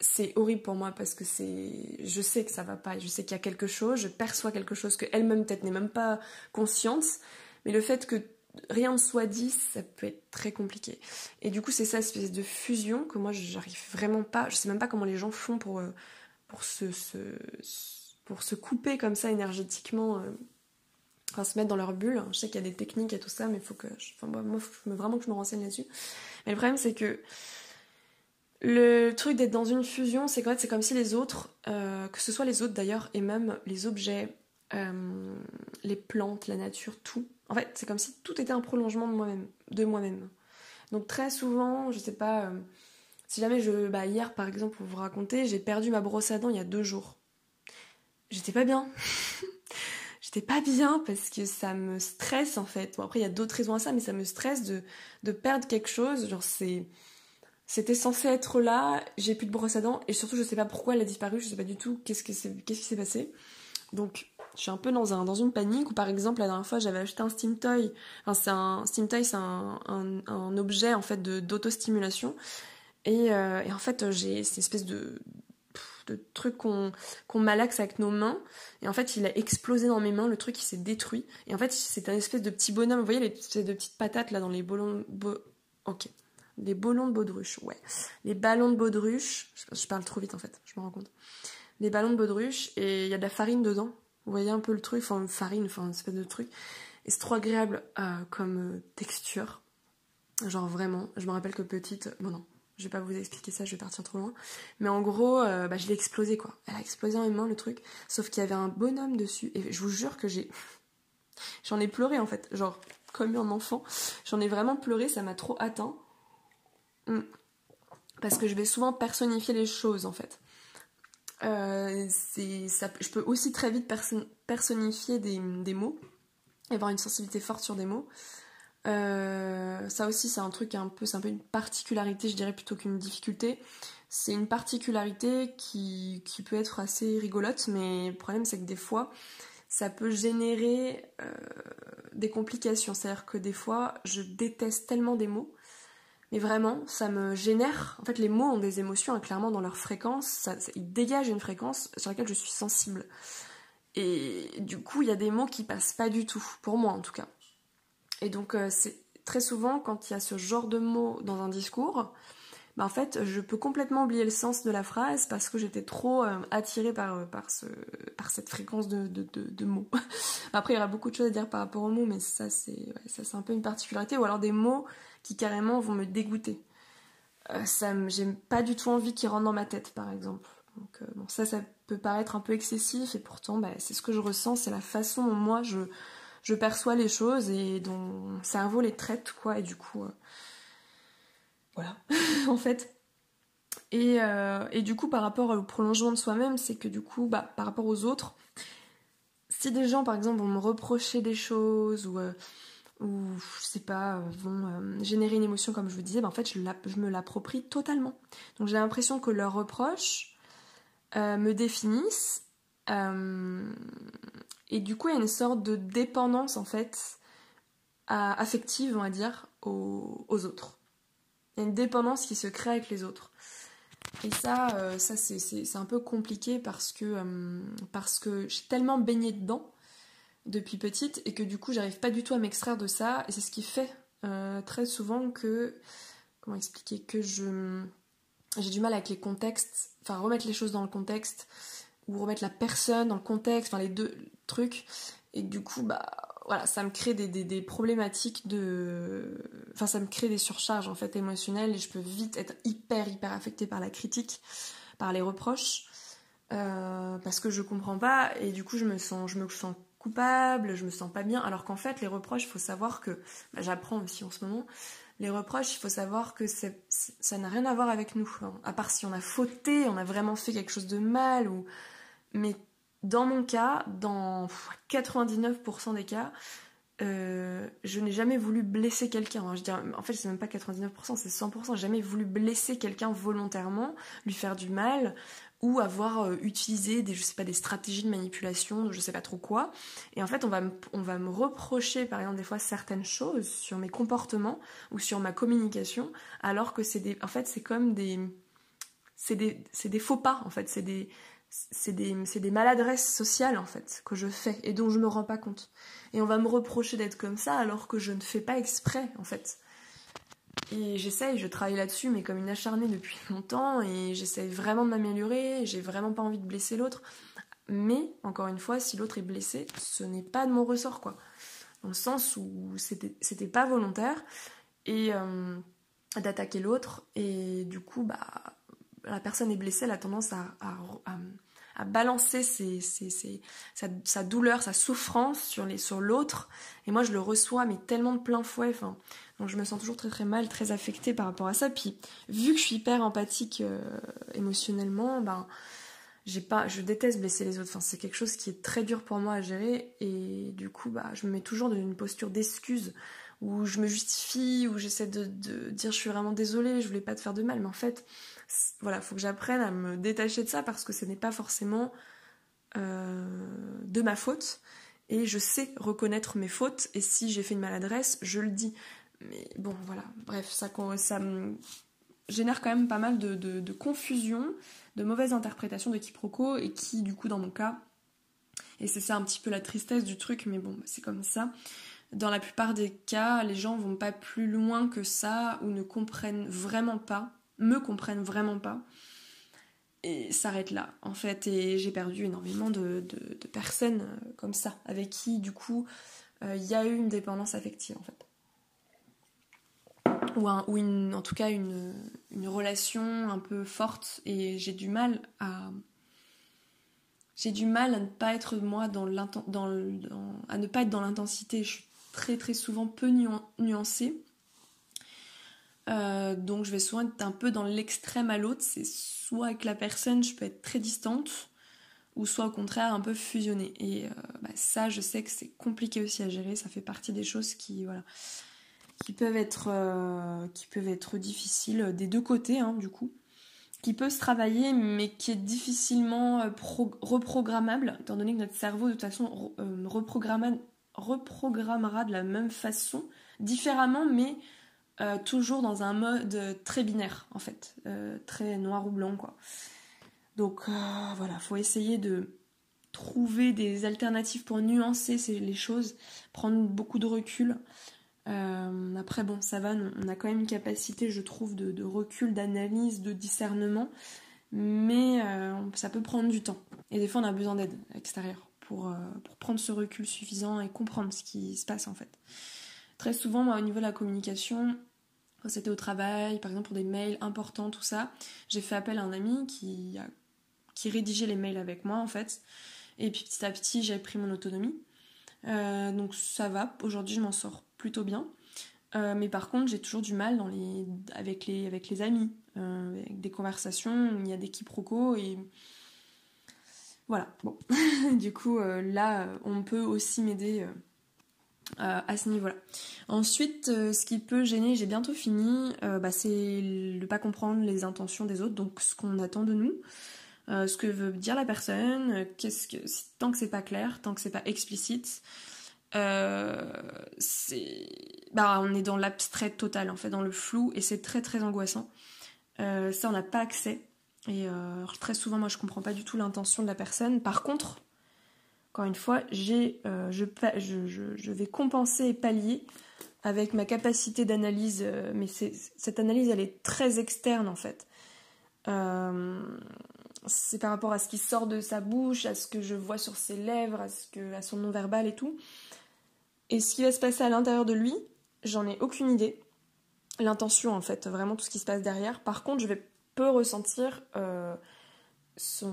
c'est horrible pour moi parce que c'est je sais que ça va pas je sais qu'il y a quelque chose je perçois quelque chose que elle-même peut-être n'est même pas consciente. Mais le fait que rien ne soit dit ça peut être très compliqué. Et du coup c'est ça espèce de fusion que moi j'arrive vraiment pas je sais même pas comment les gens font pour euh, pour se, pour se couper comme ça énergétiquement euh, enfin se mettre dans leur bulle. Je sais qu'il y a des techniques et tout ça mais il faut que enfin moi, faut vraiment que je me renseigne là-dessus. Mais le problème c'est que le truc d'être dans une fusion, c'est qu'en c'est comme si les autres, euh, que ce soit les autres d'ailleurs, et même les objets, euh, les plantes, la nature, tout. En fait, c'est comme si tout était un prolongement de moi-même, de moi-même. Donc très souvent, je sais pas, euh, si jamais je, bah hier par exemple, pour vous raconter, j'ai perdu ma brosse à dents il y a deux jours. J'étais pas bien. J'étais pas bien parce que ça me stresse en fait. Bon après il y a d'autres raisons à ça, mais ça me stresse de, de perdre quelque chose. Genre c'est c'était censé être là, j'ai plus de brosse à dents et surtout je sais pas pourquoi elle a disparu, je sais pas du tout qu'est-ce, qui s'est passé. Donc je suis un peu dans, un, dans une panique où par exemple la dernière fois j'avais acheté un Steam Toy. Enfin c'est un Steam Toy c'est un, objet en fait de, d'autostimulation. Et, euh, et en fait j'ai cette espèce de de truc qu'on qu'on malaxe avec nos mains. Et en fait il a explosé dans mes mains le truc il s'est détruit. Et en fait c'est un espèce de petit bonhomme. Vous voyez les, de petites patates là dans les ballons ok Les ballons de baudruche, ouais. Les ballons de baudruche, je, parle trop vite en fait, je me rends compte. Les ballons de baudruche et il y a de la farine dedans. Vous voyez un peu le truc, enfin farine, enfin une espèce de truc. Et c'est trop agréable euh, comme euh, texture. Genre vraiment, je me rappelle que petite, bon non, je vais pas vous expliquer ça, je vais partir trop loin. Mais en gros, euh, bah, je l'ai explosé quoi. Elle a explosé en main le truc. Sauf qu'il y avait un bonhomme dessus. Et je vous jure que j'ai. J'en ai pleuré en fait. Genre, comme un enfant. J'en ai vraiment pleuré, ça m'a trop atteint. Mm. Parce que je vais souvent personnifier les choses en fait. Euh, je peux aussi très vite personnifier des, des, mots et avoir une sensibilité forte sur des mots. Euh, ça aussi, c'est un truc un peu, c'est un peu une particularité, je dirais plutôt qu'une difficulté. C'est une particularité qui, qui, peut être assez rigolote, mais le problème c'est que des fois, ça peut générer euh, des complications. C'est-à-dire que des fois, je déteste tellement des mots, mais vraiment, ça me génère. En fait, les mots ont des émotions, hein, clairement, dans leur fréquence. Ils dégagent une fréquence sur laquelle je suis sensible. Et du coup, il y a des mots qui passent pas du tout, pour moi en tout cas. Et donc, euh, c'est très souvent, quand il y a ce genre de mots dans un discours, bah en fait, je peux complètement oublier le sens de la phrase parce que j'étais trop euh, attirée par, euh, par, ce, par cette fréquence de, mots. Après, il y aura beaucoup de choses à dire par rapport aux mots, mais ça, c'est un peu une particularité. Ou alors des mots qui carrément vont me dégoûter. ça, j'ai pas du tout envie qu'ils rentrent dans ma tête, par exemple. Donc, bon, ça, ça peut paraître un peu excessif, et pourtant, bah, c'est ce que je ressens, c'est la façon dont moi je je perçois les choses et dont mon cerveau les traite, quoi, et du coup, euh, voilà, en fait. Et, euh, du coup, par rapport au prolongement de soi-même, c'est que du coup, bah, par rapport aux autres, si des gens, par exemple, vont me reprocher des choses ou, euh, ou je sais pas, vont générer une émotion, comme je vous disais, bah, en fait, je, je me l'approprie totalement. Donc j'ai l'impression que leurs reproches me définissent et du coup, il y a une sorte de dépendance, en fait, affective, on va dire, aux, autres. Il y a une dépendance qui se crée avec les autres. Et ça, euh, ça c'est un peu compliqué parce que, euh, parce que j'ai tellement baigné dedans depuis petite et que du coup, j'arrive pas du tout à m'extraire de ça. Et c'est ce qui fait euh, très souvent que. Comment expliquer Que je. J'ai du mal avec les contextes, enfin remettre les choses dans le contexte ou remettre la personne dans le contexte, enfin les deux trucs. Et du coup, bah voilà, ça me crée des, des, problématiques de. Enfin, ça me crée des surcharges en fait émotionnelles et je peux vite être hyper, hyper affectée par la critique, par les reproches, euh, parce que je comprends pas et du coup, je me sens, je me sens je me sens pas bien. Alors qu'en fait, les reproches, il faut savoir que. Bah, J'apprends aussi en ce moment. Les reproches, il faut savoir que ça n'a rien à voir avec nous. Hein. À part si on a fauté, on a vraiment fait quelque chose de mal mais dans mon cas, dans 99% des cas, euh, je n'ai jamais voulu blesser quelqu'un. Je en fait, c'est même pas 99%, c'est 100%. J'ai jamais voulu blesser quelqu'un volontairement, lui faire du mal, ou avoir euh, utilisé des, je sais pas, des stratégies de manipulation, je sais pas trop quoi. Et en fait, on va, me, on va me reprocher, par exemple, des fois certaines choses sur mes comportements ou sur ma communication, alors que c'est des, en fait, c'est comme des, c'est des, des faux pas, en fait, c'est des, c'est des, des, maladresses sociales en fait que je fais et dont je me rends pas compte. Et on va me reprocher d'être comme ça alors que je ne fais pas exprès en fait. Et j'essaye, je travaille là-dessus, mais comme une acharnée depuis longtemps, et j'essaye vraiment de m'améliorer, j'ai vraiment pas envie de blesser l'autre. Mais, encore une fois, si l'autre est blessé, ce n'est pas de mon ressort, quoi. Dans le sens où c'était pas volontaire, et euh, d'attaquer l'autre, et du coup, bah, la personne est blessée, elle a tendance à, à, balancer sa, douleur, sa souffrance sur, les, sur l'autre. Et moi, je le reçois, mais tellement de plein fouet. Donc, je me sens toujours très très mal, très affectée par rapport à ça. Puis, vu que je suis hyper empathique euh, émotionnellement, ben, je déteste blesser les autres. Enfin, c'est quelque chose qui est très dur pour moi à gérer. Et du coup, bah, je me mets toujours dans une posture d'excuse où je me justifie, où j'essaie de, de, dire je suis vraiment désolée, je voulais pas te faire de mal. Mais en fait, voilà, faut que j'apprenne à me détacher de ça parce que ce n'est pas forcément euh, de ma faute. Et je sais reconnaître mes fautes. Et si j'ai fait une maladresse, je le dis. Mais bon, voilà. Bref, ça, ça génère quand même pas mal de, confusion, de mauvaises interprétations de quiproquos et qui, du coup, dans mon cas, et c'est ça un petit peu la tristesse du truc, mais bon, c'est comme ça, dans la plupart des cas, les gens vont pas plus loin que ça ou ne comprennent vraiment pas, me comprennent vraiment pas et s'arrêtent là en fait. Et j'ai perdu énormément de, personnes euh, comme ça, avec qui du coup euh, il y a eu une dépendance affective en fait. Ou, en tout cas une, relation un peu forte et j'ai du mal à j'ai du mal à ne pas être moi dans, dans, à ne pas être dans l'intensité. Je suis très très souvent peu nuancée. Euh, donc je vais souvent être un peu dans l'extrême à l'autre. C'est soit avec la personne, je peux être très distante, ou soit au contraire un peu fusionnée. Et euh, bah, ça, je sais que c'est compliqué aussi à gérer. Ça fait partie des choses qui, voilà, qui peuvent être, euh, qui peuvent être difficiles des deux côtés, hein, du coup qui peut se travailler mais qui est difficilement euh, reprogrammable, étant donné que notre cerveau de toute façon euh, reprogrammera de la même façon, différemment, mais euh, toujours dans un mode très binaire en fait, très noir ou blanc quoi. Donc voilà, faut essayer de trouver des alternatives pour nuancer les choses, prendre beaucoup de recul. Euh, après, bon, ça va, on a quand même une capacité, je trouve, de, recul, d'analyse, de discernement, mais euh, ça peut prendre du temps. Et des fois, on a besoin d'aide extérieure pour, euh, pour prendre ce recul suffisant et comprendre ce qui se passe en fait. Très souvent, moi, au niveau de la communication, quand c'était au travail, par exemple pour des mails importants, tout ça, j'ai fait appel à un ami qui, a, qui rédigeait les mails avec moi en fait. Et puis petit à petit, j'ai pris mon autonomie. Donc ça va, aujourd'hui je m'en sors plutôt bien. Euh, mais par contre, j'ai toujours du mal avec, les, amis, euh, avec des conversations, il y a des quiproquos et voilà. Bon, du coup, euh, là, on peut aussi m'aider à ce niveau-là. Ensuite, ce qui peut gêner, j'ai bientôt fini, bah, c'est ne pas comprendre les intentions des autres, donc ce qu'on attend de nous. Ce que veut dire la personne, qu'est-ce que tant que c'est pas clair, tant que c'est pas explicite, euh, bah, on est dans l'abstrait total en fait dans le flou et c'est très très angoissant. Euh, ça on n'a pas accès. Et euh, très souvent moi je comprends pas du tout l'intention de la personne. Par contre encore une fois je, je, je, vais compenser et pallier avec ma capacité d'analyse mais cette analyse elle est très externe en fait c'est par rapport à ce qui sort de sa bouche, à ce que je vois sur ses lèvres, à, ce que, à son non-verbal et tout. Et ce qui va se passer à l'intérieur de lui, j'en ai aucune idée. L'intention, en fait, vraiment tout ce qui se passe derrière. Par contre, je vais peu ressentir euh, son...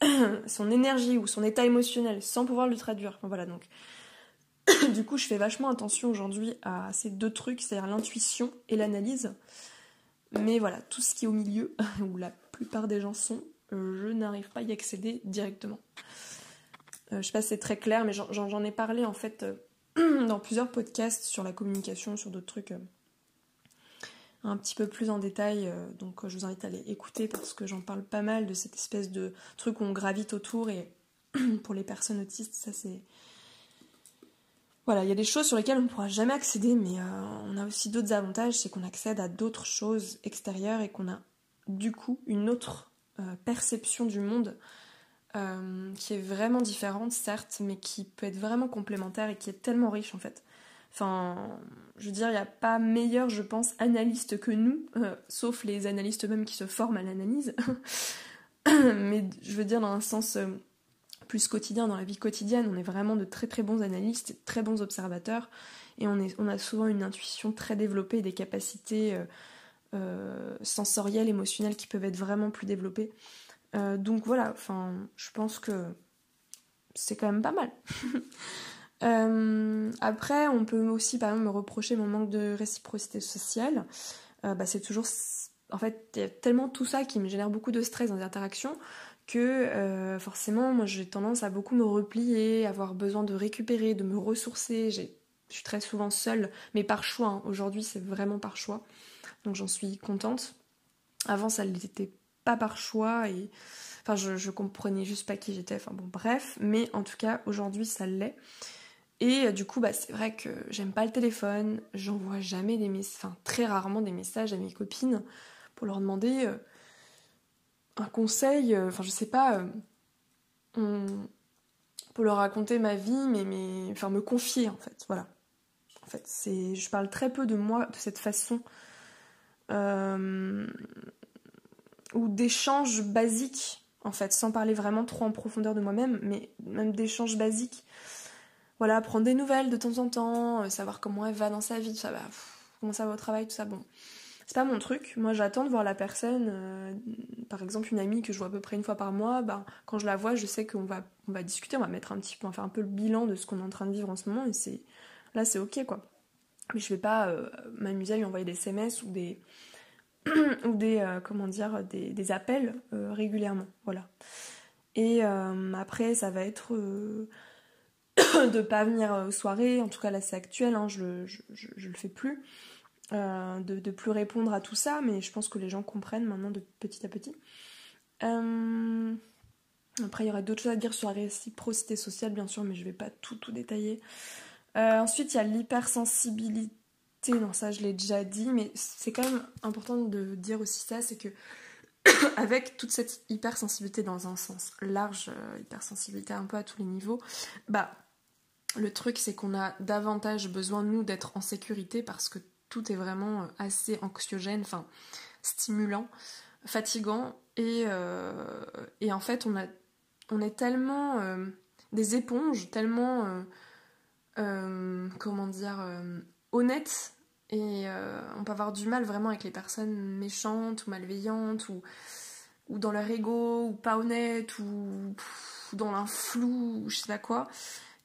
son énergie ou son état émotionnel sans pouvoir le traduire. voilà, donc. du coup, je fais vachement attention aujourd'hui à ces deux trucs, c'est-à-dire l'intuition et l'analyse. Mais voilà, tout ce qui est au milieu, où la plupart des gens sont, je n'arrive pas à y accéder directement. Euh, je sais pas si c'est très clair, mais j'en ai parlé en fait euh, dans plusieurs podcasts sur la communication, sur d'autres trucs euh, un petit peu plus en détail. Euh, donc je vous invite à aller écouter parce que j'en parle pas mal de cette espèce de truc où on gravite autour et pour les personnes autistes, ça c'est. Voilà, il y a des choses sur lesquelles on ne pourra jamais accéder, mais euh, on a aussi d'autres avantages, c'est qu'on accède à d'autres choses extérieures et qu'on a du coup une autre perception du monde euh, qui est vraiment différente, certes, mais qui peut être vraiment complémentaire et qui est tellement riche en fait. Enfin, je veux dire, il n'y a pas meilleur, je pense, analyste que nous, euh, sauf les analystes eux-mêmes qui se forment à l'analyse. mais je veux dire, dans un sens euh, plus quotidien, dans la vie quotidienne, on est vraiment de très très bons analystes, très bons observateurs, et on, on a souvent une intuition très développée, des capacités sensorielles, émotionnelles qui peuvent être vraiment plus développées. Euh, donc voilà, enfin, je pense que c'est quand même pas mal. Euh, après, on peut aussi par exemple me reprocher mon manque de réciprocité sociale. Euh, bah, c'est toujours. En fait, il y a tellement tout ça qui me génère beaucoup de stress dans les interactions que forcément, moi j'ai tendance à beaucoup me replier, avoir besoin de récupérer, de me ressourcer. Je suis très souvent seule, mais par choix. Hein. Aujourd'hui, c'est vraiment par choix. Donc j'en suis contente. Avant, ça l'était pas par choix et enfin je, comprenais juste pas qui j'étais. Enfin bon bref. Mais en tout cas aujourd'hui ça l'est. Et euh, du coup bah c'est vrai que j'aime pas le téléphone. J'envoie jamais des messages enfin très rarement des messages à mes copines pour leur demander euh, un conseil euh, enfin je sais pas pour leur raconter ma vie, mais, mais enfin me confier en fait, voilà. En fait, c'est, je parle très peu de moi de cette façon euh, ou d'échanges basiques en fait, sans parler vraiment trop en profondeur de moi-même, mais même d'échanges basiques. Voilà, prendre des nouvelles de temps en temps, euh, savoir comment elle va dans sa vie, bah, comment ça va au travail, tout ça, bon. C'est pas mon truc. Moi, j'attends de voir la personne. Euh, par exemple, une amie que je vois à peu près une fois par mois, bah, quand je la vois, je sais qu'on va, on va discuter, on va mettre un petit peu, on va faire un peu le bilan de ce qu'on est en train de vivre en ce moment, et c'est là, c'est ok, quoi. Mais je vais pas euh, m'amuser à lui envoyer des SMS ou des, ou des, euh, comment dire, des, des appels euh, régulièrement. Voilà. Et après, ça va être de pas venir aux soirées, en tout cas là c'est actuel, hein, je, je, je, je, le fais plus, de, de plus répondre à tout ça, mais je pense que les gens comprennent maintenant de petit à petit. Après, il y aurait d'autres choses à dire sur la réciprocité sociale, bien sûr, mais je vais pas tout, tout détailler. Ensuite, il y a l'hypersensibilité. Non, ça je l'ai déjà dit, mais c'est quand même important de dire aussi ça, c'est que avec toute cette hypersensibilité dans un sens large, euh, hypersensibilité un peu à tous les niveaux, bah le truc c'est qu'on a davantage besoin nous d'être en sécurité parce que tout est vraiment euh, assez anxiogène, enfin stimulant, fatigant et, euh, et en fait on a on est tellement euh, des éponges, tellement euh, euh, comment dire honnête et euh, on peut avoir du mal vraiment avec les personnes méchantes ou malveillantes ou, ou dans leur ego ou pas honnêtes ou, dans un flou ou je sais pas quoi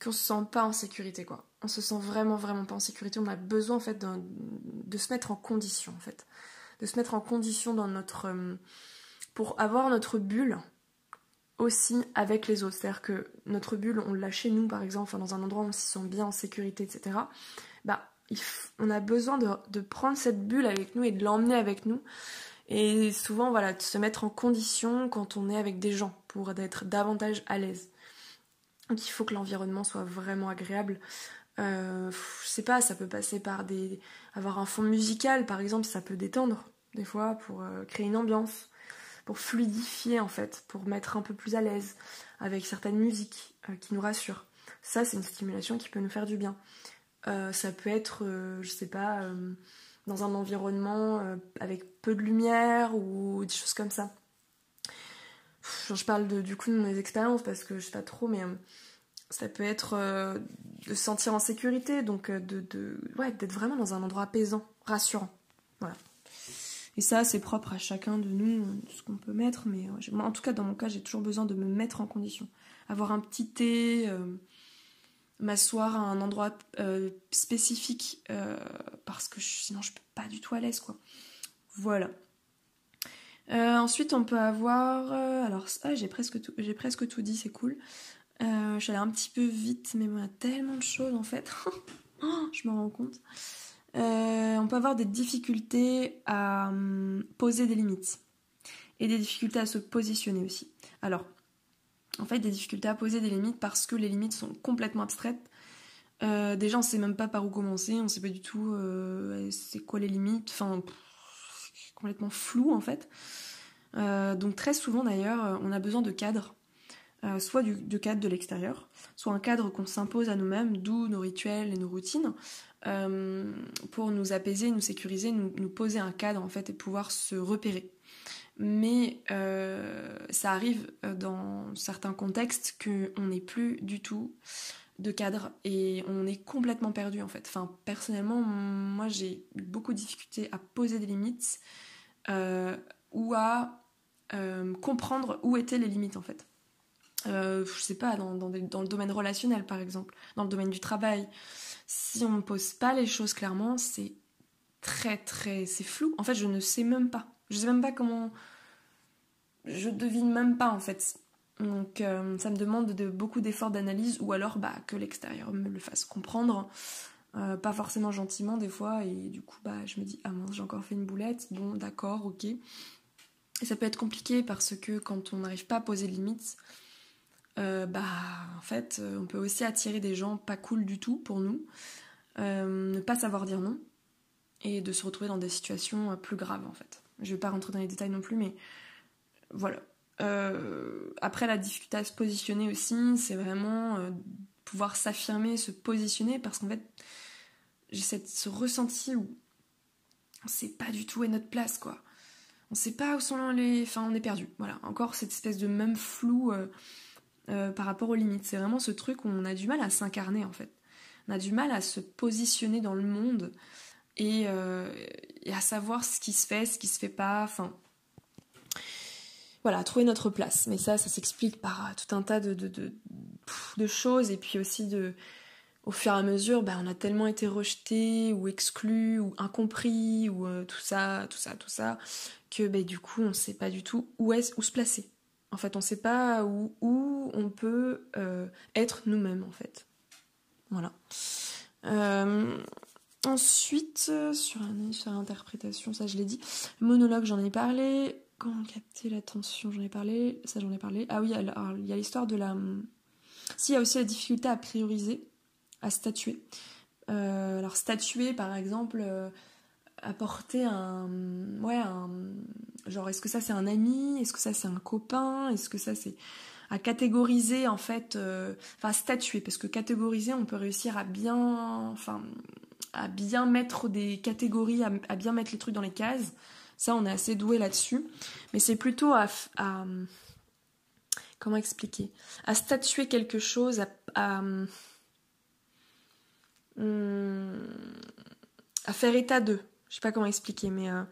qu'on se sent pas en sécurité quoi. On se sent vraiment vraiment pas en sécurité. On a besoin en fait de, de se mettre en condition en fait, de se mettre en condition dans notre euh, pour avoir notre bulle aussi avec les autres. C'est-à-dire que notre bulle, on l'a chez nous par exemple, enfin, dans un endroit où on s'y sent bien en sécurité, etc. Bah on a besoin de, prendre cette bulle avec nous et de l'emmener avec nous. Et souvent, voilà, de se mettre en condition quand on est avec des gens pour être davantage à l'aise. Donc il faut que l'environnement soit vraiment agréable. Euh, je sais pas, ça peut passer par des. avoir un fond musical par exemple, ça peut détendre des fois pour euh, créer une ambiance, pour fluidifier en fait, pour mettre un peu plus à l'aise avec certaines musiques euh, qui nous rassurent. Ça, c'est une stimulation qui peut nous faire du bien. Euh, ça peut être, euh, je sais pas, euh, dans un environnement avec peu de lumière ou des choses comme ça. Je parle du coup de mes expériences parce que je sais pas trop, mais ça peut être de se sentir en sécurité, donc de, de ouais, d'être vraiment dans un endroit apaisant, rassurant. Voilà. Et ça, c'est propre à chacun de nous, ce qu'on peut mettre, mais moi, en tout cas, dans mon cas, j'ai toujours besoin de me mettre en condition. Avoir un petit thé, m'asseoir à un endroit euh, spécifique euh, parce que sinon je peux pas du tout à l'aise. Voilà. Euh, ensuite on peut avoir alors ah, j'ai presque tout presque tout dit c'est cool. je suis allée un petit peu vite mais y a tellement de choses en fait. je me rends compte. On peut avoir des difficultés à um, poser des limites et des difficultés à se positionner aussi. Alors en fait des difficultés à poser des limites parce que les limites sont complètement abstraites. Euh, déjà, on sait même pas par où commencer, on sait pas du tout euh, c'est quoi les limites, enfin, complètement flou en fait. Euh, donc, très souvent d'ailleurs, on a besoin de cadres, euh, soit du, du, cadre de l'extérieur, soit un cadre qu'on s'impose à nous-mêmes, d'où nos rituels et nos routines, euh, pour nous apaiser, nous sécuriser, nous, poser un cadre en fait et pouvoir se repérer mais euh, ça arrive euh, dans certains contextes qu'on n'est plus du tout de cadre et on est complètement perdu en fait. Personnellement, moi j'ai beaucoup de difficultés à poser des limites ou à comprendre où étaient les limites en fait. Euh, je sais pas, dans, dans, le domaine relationnel par exemple, dans le domaine du travail, si on ne pose pas les choses clairement, c'est très très. c'est flou. En fait, je ne sais même pas. Je sais même pas comment. Je devine même pas en fait. Donc euh, ça me demande de, beaucoup d'efforts d'analyse ou alors bah, que l'extérieur me le fasse comprendre. Euh, pas forcément gentiment des fois et du coup bah je me dis ah mince j'ai encore fait une boulette bon d'accord ok et ça peut être compliqué parce que quand on n'arrive pas à poser de limites euh, bah en fait on peut aussi attirer des gens pas cool du tout pour nous ne pas savoir dire non et de se retrouver dans des situations plus graves en fait je vais pas rentrer dans les détails non plus, mais voilà. après la difficulté à se positionner aussi, c'est vraiment pouvoir s'affirmer, se positionner, parce qu'en fait, j'ai cette, ce ressenti où on sait pas du tout est notre place, quoi. On sait pas où sont les... Enfin, on est perdu. Voilà, encore cette espèce de même flou euh, euh, par rapport aux limites. C'est vraiment ce truc où on a du mal à s'incarner, en fait. On a du mal à se positionner dans le monde et, euh, à savoir ce qui se fait, ce qui se fait pas, enfin... Voilà, trouver notre place. Mais ça, ça s'explique par tout un tas de, choses et puis aussi de au fur et à mesure, ben, on a tellement été rejeté ou exclu ou incompris ou euh, tout ça, tout ça, tout ça, que ben, du coup on ne sait pas du tout où, est, où se placer. En fait, on ne sait pas où, on peut euh, être nous-mêmes en fait. Voilà. Euh, ensuite, sur, sur l'interprétation, ça je l'ai dit. monologue, j'en ai parlé. Comment capter l'attention, j'en ai parlé. Ça, j'en ai parlé. Ah oui, alors, il y a l'histoire de la s'il y a aussi la difficulté à prioriser, à statuer. Euh, alors statuer par exemple, euh, apporter un... Ouais, un... Genre est-ce que ça c'est un ami? Est-ce que ça c'est un copain? Est-ce que ça c'est... À catégoriser en fait... Euh, enfin statuer, parce que catégoriser on peut réussir à bien... Enfin à bien mettre des catégories, à, bien mettre les trucs dans les cases. Ça, on est assez doué là-dessus. Mais c'est plutôt à, comment expliquer? À statuer quelque chose, à, hum, à, faire état d'eux. Je sais pas comment expliquer, mais euh, un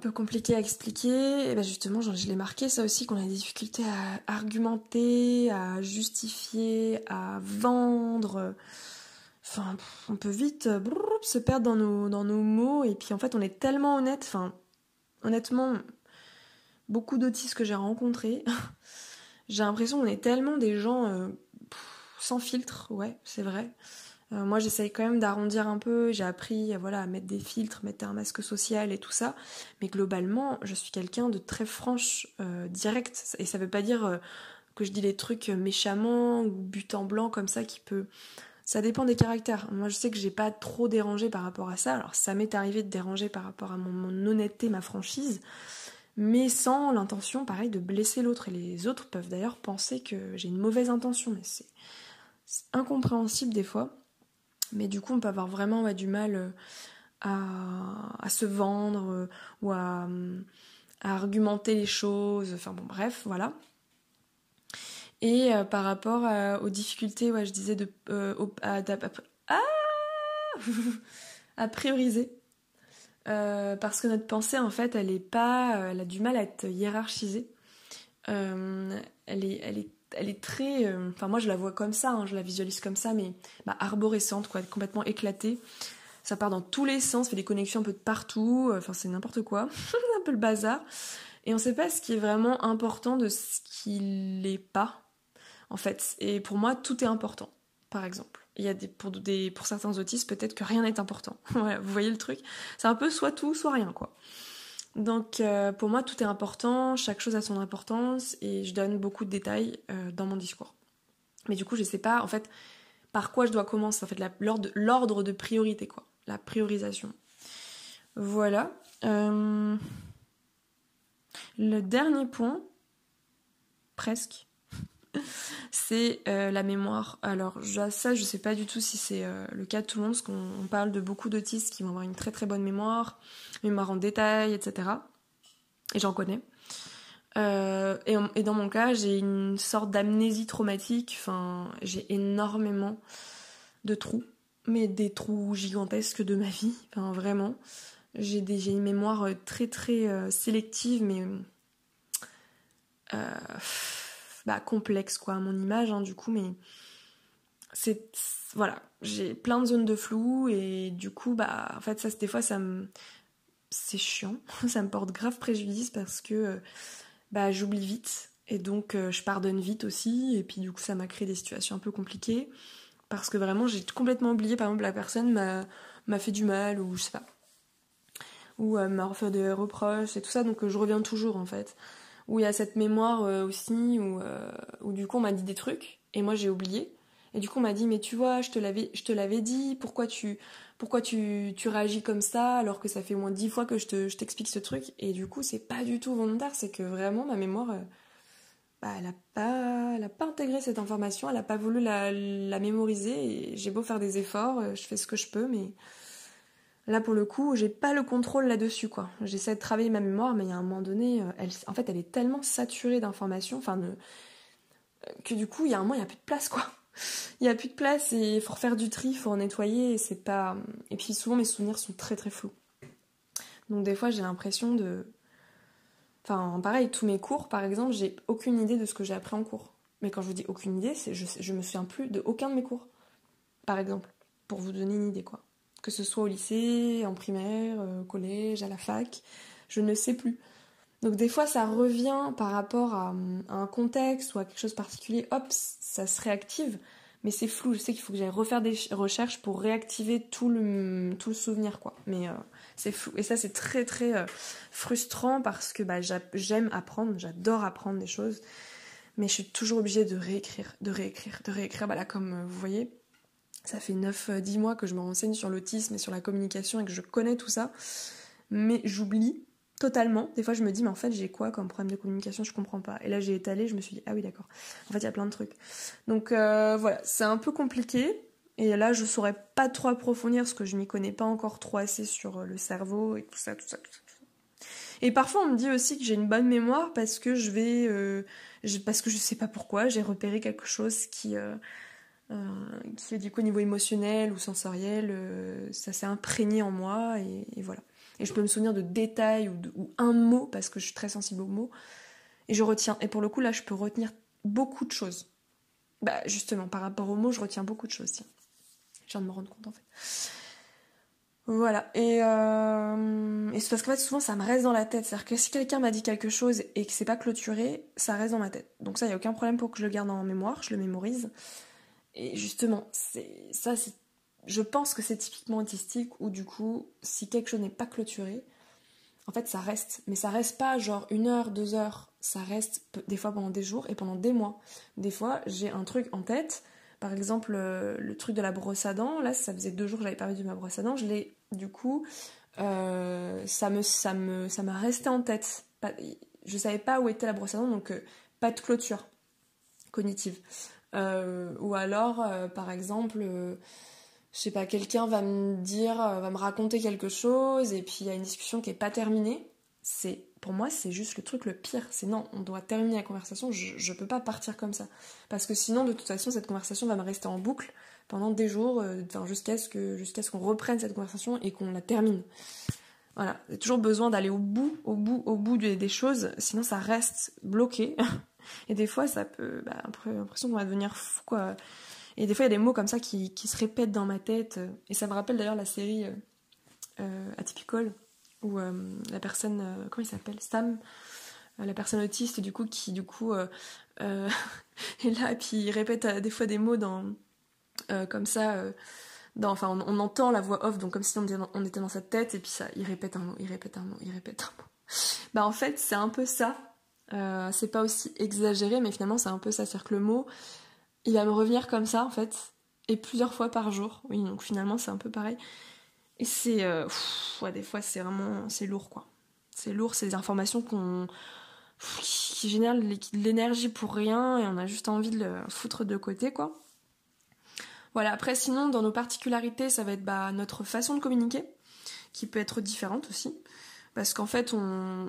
peu compliqué à expliquer. Et ben justement, je l'ai marqué ça aussi, qu'on a des difficultés à argumenter, à justifier, à vendre. Enfin, on peut vite se perdre dans nos, dans nos mots. Et puis en fait, on est tellement honnête. Enfin, honnêtement, beaucoup d'autistes que j'ai rencontrés, j'ai l'impression qu'on est tellement des gens euh, sans filtre, ouais, c'est vrai. Euh, moi, j'essaye quand même d'arrondir un peu. J'ai appris, voilà, à mettre des filtres, mettre un masque social et tout ça. Mais globalement, je suis quelqu'un de très franche, euh, direct. Et ça veut pas dire que je dis les trucs méchamment ou but en blanc comme ça qui peut. Ça dépend des caractères. Moi, je sais que j'ai pas trop dérangé par rapport à ça. Alors, ça m'est arrivé de déranger par rapport à mon honnêteté, ma franchise mais sans l'intention, pareil, de blesser l'autre. Et les autres peuvent d'ailleurs penser que j'ai une mauvaise intention, mais c'est incompréhensible des fois. Mais du coup, on peut avoir vraiment du mal euh, à, se vendre euh, ou à, argumenter les choses. Enfin bon, bref, voilà. Et euh, par rapport aux difficultés, ouais, je disais ah à prioriser. Parce que notre pensée, en fait, elle est pas, elle a du mal à être hiérarchisée. Elle est, elle est très, enfin moi je la vois comme ça, hein, je la visualise comme ça, mais bah, arborescente, quoi, complètement éclatée. Ça part dans tous les sens, fait des connexions un peu de partout. Enfin c'est n'importe quoi, un peu le bazar. Et on sait pas ce qui est vraiment important de ce qui l'est pas, en fait. Et pour moi, tout est important, par exemple il y a des pour, des, pour certains autistes, peut-être que rien n'est important. voilà, vous voyez le truc C'est un peu soit tout, soit rien, quoi. Donc euh, pour moi, tout est important, chaque chose a son importance, et je donne beaucoup de détails euh, dans mon discours. Mais du coup, je sais pas, en fait, par quoi je dois commencer, en fait, l'ordre de priorité, quoi. La priorisation. Voilà. Euh, le dernier point, presque, c'est euh, la mémoire. Alors ça, je sais pas du tout si c'est euh, le cas de tout le monde, parce qu'on parle de beaucoup d'autistes qui vont avoir une très très bonne mémoire, mémoire en détail, etc. Et j'en connais. Euh, et, dans mon cas, j'ai une sorte d'amnésie traumatique. J'ai énormément de trous, mais des trous gigantesques de ma vie. Vraiment. J'ai une mémoire très très sélective, mais bah, complexe quoi à mon image hein, du coup mais c'est voilà j'ai plein de zones de flou et du coup bah en fait ça des fois ça me c'est chiant ça me porte grave préjudice parce que bah j'oublie vite et donc euh, je pardonne vite aussi et puis du coup ça m'a créé des situations un peu compliquées parce que vraiment j'ai complètement oublié par exemple la personne m'a fait du mal ou je sais pas ou euh, m'a refait des reproches et tout ça donc euh, je reviens toujours en fait où il y a cette mémoire euh, aussi, où, euh, où, du coup on m'a dit des trucs, et moi j'ai oublié. Et du coup, on m'a dit, mais tu vois, je te l'avais, dit, pourquoi tu, pourquoi tu, tu réagis comme ça alors que ça fait au moins dix fois que je, te, je t'explique ce truc Et du coup, c'est pas du tout volontaire, c'est que vraiment ma mémoire, euh, bah, elle pas, elle a pas intégré cette information, elle a pas voulu la, la mémoriser. Et j'ai beau faire des efforts, je fais ce que je peux, mais là pour le coup, j'ai pas le contrôle là-dessus quoi. J'essaie de travailler ma mémoire, mais il y a un moment donné, euh, elle, en fait, elle est tellement saturée d'informations, enfin, que du coup, il y a un moment, il y a plus de place quoi il n'y a plus de place et il faut refaire du tri, il faut nettoyer et c'est pas. Et puis souvent mes souvenirs sont très très flous. Donc des fois j'ai l'impression de. Enfin pareil, tous mes cours par exemple, j'ai aucune idée de ce que j'ai appris en cours. Mais quand je vous dis aucune idée, c'est je, je me souviens plus de aucun de mes cours. Par exemple, pour vous donner une idée quoi. Que ce soit au lycée, en primaire, au collège, à la fac, je ne sais plus. Donc des fois ça revient par rapport à, un contexte ou à quelque chose de particulier, hop, ça se réactive, mais c'est flou. Je sais qu'il faut que j'aille refaire des recherches pour réactiver tout le, souvenir, quoi. Mais euh, c'est flou. Et ça c'est très très euh, frustrant parce que bah, j'aime apprendre, j'adore apprendre des choses, mais je suis toujours obligée de réécrire, de réécrire, de réécrire. Bah là comme euh, vous voyez, ça fait 9-10 mois que je me renseigne sur l'autisme et sur la communication et que je connais tout ça, mais j'oublie totalement. Des fois, je me dis, mais en fait, j'ai quoi comme problème de communication? Je comprends pas. Et là, j'ai étalé, je me suis dit, ah oui, d'accord. En fait, il y a plein de trucs. Donc euh, voilà, c'est un peu compliqué. Et là, je saurais pas trop approfondir parce que je m'y connais pas encore trop assez sur euh, le cerveau et tout ça, tout ça, tout ça. Et parfois, on me dit aussi que j'ai une bonne mémoire parce que je vais, euh, parce que je sais pas pourquoi, j'ai repéré quelque chose qui, euh, qui est du coup au niveau émotionnel ou sensoriel, ça s'est imprégné en moi et voilà. Et je peux me souvenir de détails ou, un mot, parce que je suis très sensible aux mots. Et je retiens. Et pour le coup, là, je peux retenir beaucoup de choses. Bah, justement, par rapport aux mots, je retiens beaucoup de choses, tiens. Je viens de me rendre compte, en fait. Voilà. Et, euh... et c'est parce qu'en fait, souvent, ça me reste dans la tête. C'est-à-dire que si quelqu'un m'a dit quelque chose et que c'est pas clôturé, ça reste dans ma tête. Donc ça, il n'y a aucun problème pour que je le garde en mémoire, je le mémorise. Et justement, ça, je pense que c'est typiquement autistique où du coup, si quelque chose n'est pas clôturé, en fait ça reste. Mais ça reste pas genre une heure, deux heures, ça reste des fois pendant des jours et pendant des mois. Des fois j'ai un truc en tête, par exemple euh, le truc de la brosse à dents, là ça faisait deux jours que j'avais pas vu ma brosse à dents, je l'ai du coup, euh, ça me ça me ça m'a resté en tête. Je savais pas où était la brosse à dents donc euh, pas de clôture cognitive. Ou alors par exemple je sais pas, quelqu'un va me dire, euh, va me raconter quelque chose, et puis il y a une discussion qui est pas terminée. C'est, pour moi, c'est juste le truc le pire. C'est non, on doit terminer la conversation. Je, je peux pas partir comme ça, parce que sinon, de toute façon, cette conversation va me rester en boucle pendant des jours, euh, jusqu'à ce que, jusqu'à ce qu'on reprenne cette conversation et qu'on la termine. Voilà, j'ai toujours besoin d'aller au bout, au bout, au bout des, choses, sinon ça reste bloqué. et des fois, ça peut, bah, l'impression qu'on va devenir fou, quoi. Et des fois, il y a des mots comme ça qui, se répètent dans ma tête. Et ça me rappelle d'ailleurs la série euh, euh Atypical, où euh, la personne, euh, comment il s'appelle? Sam, la personne autiste, du coup, qui du coup est là, puis il répète des fois des mots dans, comme ça. Dans, enfin, on, entend la voix off, donc comme si on on était dans sa tête, et puis ça, il répète un mot, il répète un mot, il répète un mot. Bah en fait, c'est un peu ça. C'est pas aussi exagéré, mais finalement, c'est un peu ça. Que le mot, il va me revenir comme ça en fait, et plusieurs fois par jour. Oui, donc finalement c'est un peu pareil. Et c'est, euh, des fois c'est vraiment, c'est lourd quoi. C'est lourd, c'est des informations qu'on qui génèrent de l'énergie pour rien et on a juste envie de le foutre de côté quoi. Voilà, après sinon dans nos particularités ça va être bah, notre façon de communiquer qui peut être différente aussi parce qu'en fait on,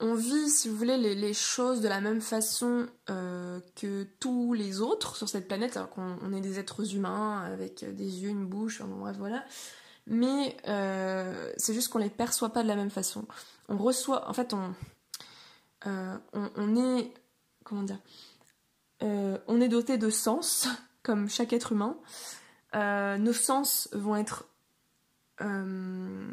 on vit, si vous voulez, les, choses de la même façon euh, que tous les autres sur cette planète, alors qu'on est des êtres humains avec des yeux, une bouche, enfin, bref, voilà. Mais euh, c'est juste qu'on les perçoit pas de la même façon. On reçoit, en fait, on, euh, on, est, comment dire, on est doté de sens, comme chaque être humain. nos sens vont être, en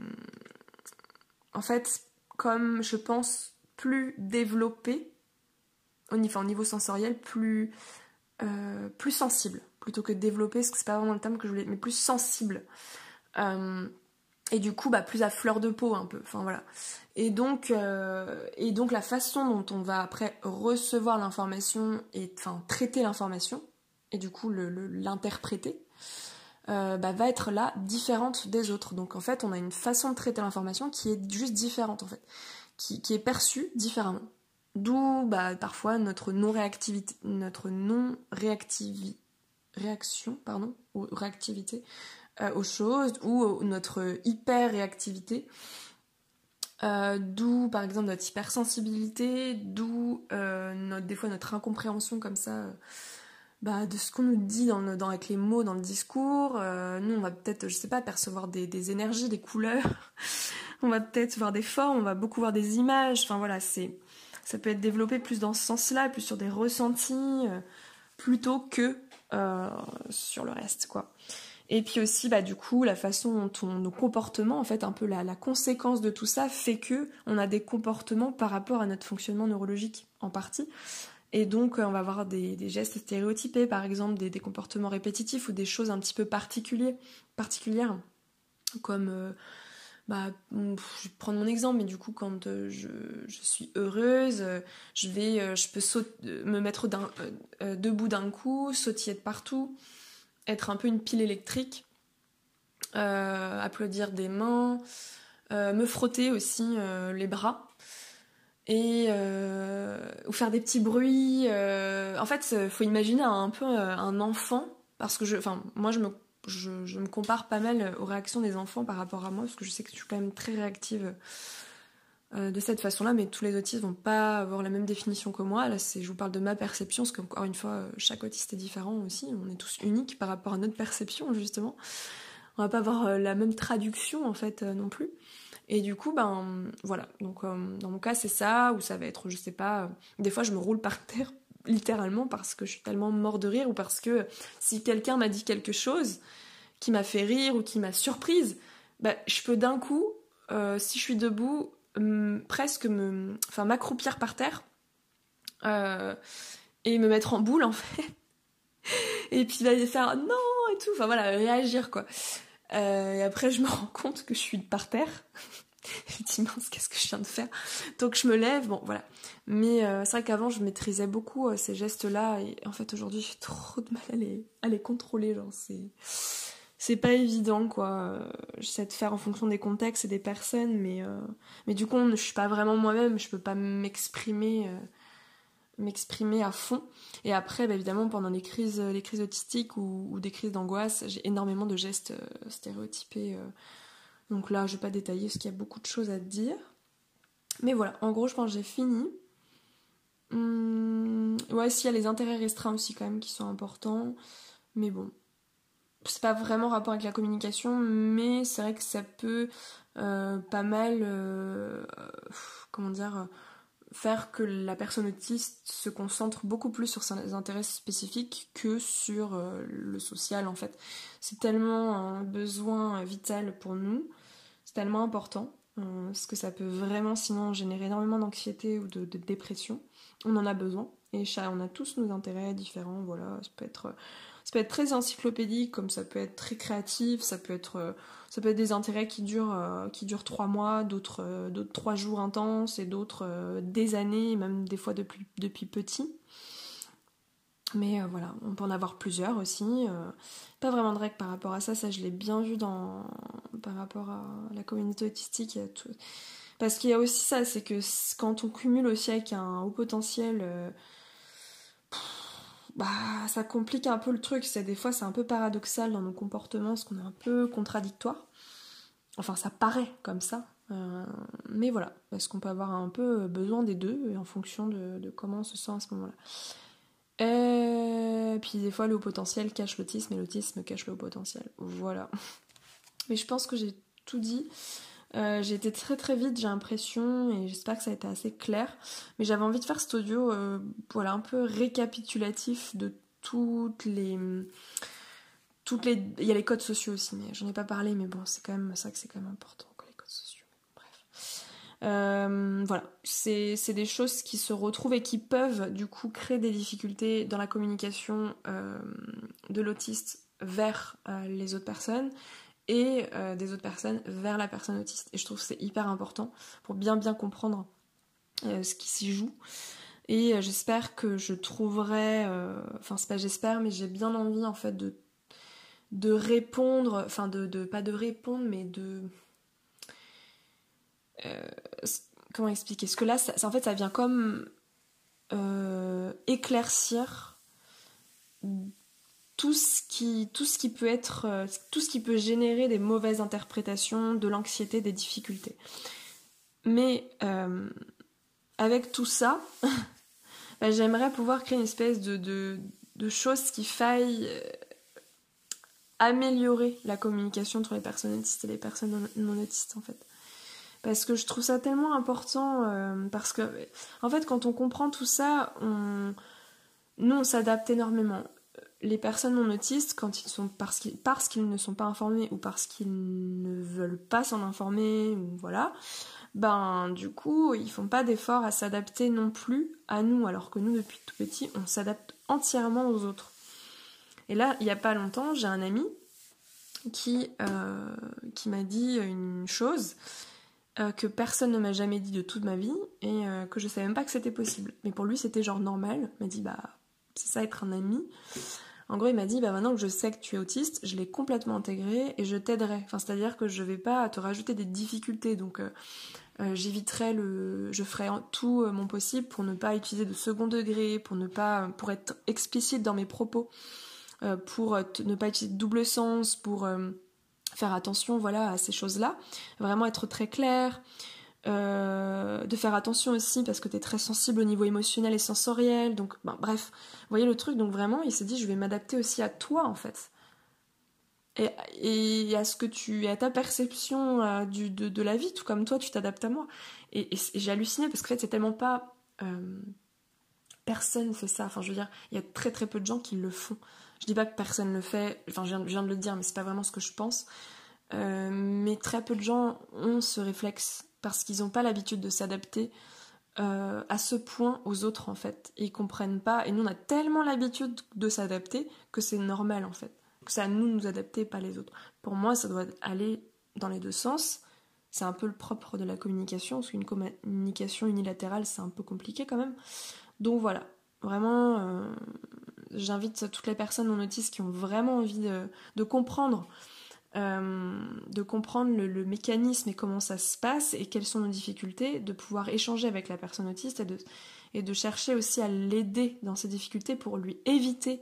fait, comme je pense plus développé, au niveau, sensoriel, plus, euh, plus sensible, plutôt que développé, parce que c'est pas vraiment le terme que je voulais, mais plus sensible. Euh, et du coup, bah, plus à fleur de peau un peu. Enfin voilà. Et donc, euh, et donc la façon dont on va après recevoir l'information et enfin traiter l'information, et du coup l'interpréter, bah, va être là différente des autres. Donc en fait, on a une façon de traiter l'information qui est juste différente en fait, qui, est perçue différemment. D'où bah, parfois notre non-réactivité, notre non-réactivité, réaction, pardon, ou réactivité euh, aux choses, ou notre hyper-réactivité. Euh, d'où par exemple notre hypersensibilité, d'où euh, des fois notre incompréhension comme ça bah, de ce qu'on nous dit dans, avec les mots dans le discours. nous on va peut-être, je sais pas, percevoir des, des énergies, des couleurs, on va peut-être voir des formes, on va beaucoup voir des images, enfin voilà, c'est ça peut être développé plus dans ce sens-là, plus sur des ressentis, euh, plutôt que euh, sur le reste, quoi. Et puis aussi, bah, du coup, la façon dont nos comportements, en fait, un peu la, conséquence de tout ça, fait que on a des comportements par rapport à notre fonctionnement neurologique, en partie. Et donc, on va avoir des, gestes stéréotypés, par exemple, des, comportements répétitifs ou des choses un petit peu particulières, comme euh, bah, je vais prendre mon exemple, mais du coup, quand euh, je, suis heureuse, euh, je vais, euh, je peux me mettre debout d'un coup, sautiller de partout, être un peu une pile électrique, applaudir des mains, me frotter aussi les bras et ou faire des petits bruits. en fait, il faut imaginer un peu un enfant parce que je, moi je me je, me compare pas mal aux réactions des enfants par rapport à moi, parce que je sais que je suis quand même très réactive euh, de cette façon-là, mais tous les autistes vont pas avoir la même définition que moi. Là, c'est, je vous parle de ma perception, parce qu'encore une fois, chaque autiste est différent aussi. On est tous uniques par rapport à notre perception, justement. On va pas avoir euh, la même traduction, en fait, euh, non plus. Et du coup, ben voilà. Donc, dans mon cas, c'est ça, ou ça va être, je sais pas, des fois, je me roule par terre littéralement parce que je suis tellement mort de rire ou parce que si quelqu'un m'a dit quelque chose qui m'a fait rire ou qui m'a surprise, bah, je peux d'un coup, euh, si je suis debout, presque me, enfin, m'accroupir par terre euh, et me mettre en boule en fait. et puis va faire non et tout, enfin voilà, réagir quoi. Euh, et après, je me rends compte que je suis par terre je qu'est-ce que je viens de faire? Donc je me lève bon voilà. Mais euh, c'est vrai qu'avant je maîtrisais beaucoup euh, ces gestes là et en fait aujourd'hui j'ai trop de mal à les, à les contrôler genre c'est c'est pas évident quoi j'essaie de faire en fonction des contextes et des personnes mais euh, mais du coup je suis pas vraiment moi-même je peux pas m'exprimer m'exprimer à fond. Et après bah, évidemment pendant les crises les crises autistiques ou des crises d'angoisse j'ai énormément de gestes stéréotypés donc là, je vais pas détailler parce qu'il y a beaucoup de choses à dire. Mais voilà, en gros, je pense que j'ai fini. Hum, ouais, s'il y a les intérêts restreints aussi quand même qui sont importants. Mais bon, c'est pas vraiment rapport avec la communication, mais c'est vrai que ça peut euh, pas mal, euh, comment dire, faire que la personne autiste se concentre beaucoup plus sur ses intérêts spécifiques que sur euh, le social en fait. C'est tellement un besoin vital pour nous tellement important, euh, parce que ça peut vraiment sinon générer énormément d'anxiété ou de, dépression. On en a besoin, et on a tous nos intérêts différents, voilà, ça peut être... Ça peut être très encyclopédique, comme ça peut être très créatif, ça peut être, ça peut être des intérêts qui durent, euh, qui durent trois mois, d'autres, trois jours intenses et d'autres euh, des années, même des fois depuis, depuis petit. Mais euh, voilà, on peut en avoir plusieurs aussi. Euh, pas vraiment de règles par rapport à ça, ça je l'ai bien vu dans, par rapport à la communauté autistique. Parce qu'il y a aussi ça, c'est que quand on cumule aussi avec un haut potentiel, euh, bah ça complique un peu le truc. C'est des fois c'est un peu paradoxal dans nos comportements, parce qu'on est un peu contradictoire. Enfin, ça paraît comme ça. mais voilà, parce qu'on peut avoir un peu besoin des deux en fonction de, de comment on se sent à ce moment-là. Et euh, puis des fois le haut potentiel cache l'autisme et l'autisme cache le haut potentiel. Voilà. Mais je pense que j'ai tout dit. Euh, j'ai été très très vite, j'ai l'impression, et j'espère que ça a été assez clair. Mais j'avais envie de faire cet audio, euh, voilà, un peu récapitulatif de toutes les, toutes les, il y a les codes sociaux aussi, mais j'en ai pas parlé, mais bon, c'est quand même ça que c'est quand même important. Euh, voilà, c'est des choses qui se retrouvent et qui peuvent du coup créer des difficultés dans la communication euh, de l'autiste vers euh, les autres personnes et des autres personnes vers la personne autiste. Et je trouve que c'est hyper important pour bien bien comprendre ce qui s'y joue. Et j'espère que je trouverai, enfin c'est pas j'espère, mais j'ai bien envie en fait de, de répondre, enfin de, de, pas de répondre, mais de comment expliquer? Parce que là, ça, en fait, ça vient comme éclaircir tout ce qui, peut être, euh, tout ce qui peut générer des mauvaises interprétations, de l'anxiété, des difficultés. Mais euh, avec tout ça, bah, j'aimerais pouvoir créer une espèce de, de, de chose qui faille euh, améliorer la communication entre les personnes autistes et les personnes non, autistes en fait. Parce que je trouve ça tellement important, parce que en fait quand on comprend tout ça, on... nous on s'adapte énormément les personnes non autistes, quand ils sont parce qu'ils parce qu'ils ne sont pas informés ou parce qu'ils ne veulent pas s'en informer ou voilà, ben du coup ils font pas d'efforts à s'adapter non plus à nous, alors que nous depuis tout petit on s'adapte entièrement aux autres. Et là il y a pas longtemps j'ai un ami qui euh, qui m'a dit une chose euh, que personne ne m'a jamais dit de toute ma vie et euh, que je savais même pas que c'était possible. Mais pour lui c'était genre normal. Il m'a dit bah c'est ça être un ami. En gros, il m'a dit, bah maintenant que je sais que tu es autiste, je l'ai complètement intégré et je t'aiderai. Enfin, c'est-à-dire que je vais pas te rajouter des difficultés. Donc, euh, j'éviterai le, je ferai tout mon possible pour ne pas utiliser de second degré, pour ne pas, pour être explicite dans mes propos, pour ne pas utiliser de double sens, pour faire attention, voilà, à ces choses-là. Vraiment être très clair. Euh, de faire attention aussi parce que tu es très sensible au niveau émotionnel et sensoriel. Donc, ben, bref, vous voyez le truc. Donc, vraiment, il s'est dit, je vais m'adapter aussi à toi, en fait. Et, et, à ce que tu à ta perception euh, du, de, la vie, tout comme toi, tu t'adaptes à moi. Et, j'ai halluciné parce que, fait, c'est tellement pas. Euh, personne fait ça. Enfin, je veux dire, il y a très très peu de gens qui le font. Je dis pas que personne le fait, enfin, je viens, de le dire, mais c'est pas vraiment ce que je pense. mais très peu de gens ont ce réflexe parce qu'ils n'ont pas l'habitude de s'adapter euh, à ce point aux autres en fait. ils comprennent pas. Et nous, on a tellement l'habitude de s'adapter que c'est normal en fait. Que c'est à nous de nous adapter, pas les autres. Pour moi, ça doit aller dans les deux sens. C'est un peu le propre de la communication, parce qu'une communication unilatérale, c'est un peu compliqué quand même. Donc voilà, vraiment, euh, j'invite toutes les personnes non autistes qui ont vraiment envie de comprendre euh, de comprendre le, mécanisme et comment ça se passe et quelles sont nos difficultés, de pouvoir échanger avec la personne autiste et de, chercher aussi à l'aider dans ses difficultés pour lui éviter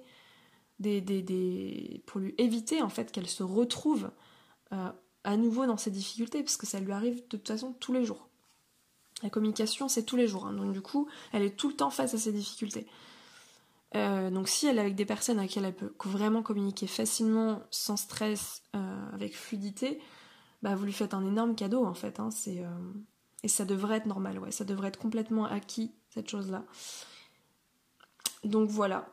pour lui éviter en fait qu'elle se retrouve euh, à nouveau dans ses difficultés parce que ça lui arrive de toute façon tous les jours. La communication c'est tous les jours, hein. donc du coup elle est tout le temps face à ses difficultés. Euh, donc si elle est avec des personnes à qui elle peut vraiment communiquer facilement, sans stress, euh, avec fluidité, bah vous lui faites un énorme cadeau en fait. Hein, euh, Et ça devrait être normal, ouais, ça devrait être complètement acquis, cette chose-là. Donc voilà.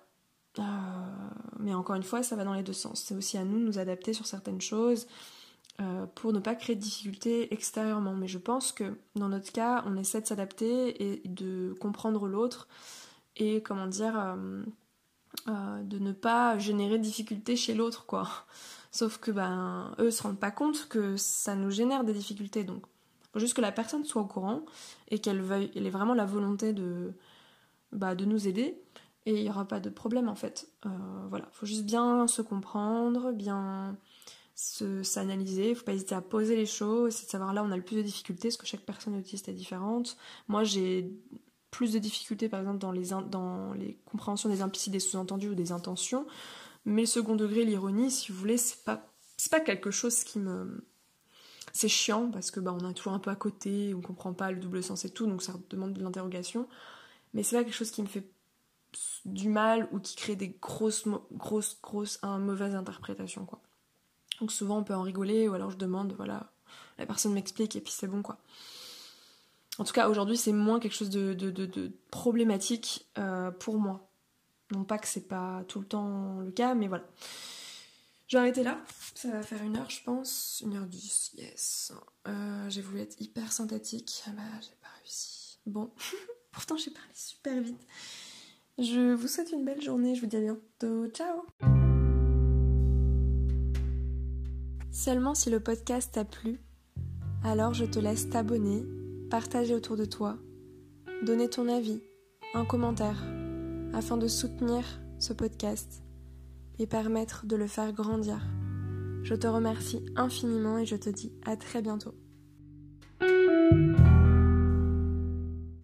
mais encore une fois, ça va dans les deux sens. C'est aussi à nous de nous adapter sur certaines choses pour ne pas créer de difficultés extérieurement. Mais je pense que dans notre cas, on essaie de s'adapter et de comprendre l'autre et comment dire euh, euh, de ne pas générer de difficultés chez l'autre quoi. Sauf que ben eux se rendent pas compte que ça nous génère des difficultés. Donc faut juste que la personne soit au courant et qu'elle veuille elle ait vraiment la volonté de bah, de nous aider et il n'y aura pas de problème en fait. Euh, voilà. Faut juste bien se comprendre bien s'analyser, faut pas hésiter à poser les choses, c'est de savoir là on a le plus de difficultés, parce que chaque personne autiste est différente. Moi j'ai plus de difficultés par exemple dans les, dans les compréhensions des implicites, des sous-entendus ou des intentions. Mais le second degré, l'ironie, si vous voulez, c'est pas, pas quelque chose qui me. C'est chiant parce que bah, on est toujours un peu à côté, on comprend pas le double sens et tout, donc ça demande de l'interrogation. Mais c'est pas quelque chose qui me fait du mal ou qui crée des grosses, grosses, grosses, mauvaises interprétations, quoi. Donc souvent on peut en rigoler ou alors je demande, voilà, la personne m'explique et puis c'est bon, quoi. En tout cas, aujourd'hui, c'est moins quelque chose de, problématique euh, pour moi. Non pas que c'est pas tout le temps le cas, mais voilà. Je vais arrêter là. Ça va faire une heure, je pense. Une heure dix, yes. Euh, j'ai voulu être hyper synthétique. Ah bah, j'ai pas réussi. Bon, pourtant, j'ai parlé super vite. Je vous souhaite une belle journée. Je vous dis à bientôt. Ciao Seulement si le podcast t'a plu, alors je te laisse t'abonner partager autour de toi, donner ton avis, un commentaire afin de soutenir ce podcast et permettre de le faire grandir. Je te remercie infiniment et je te dis à très bientôt.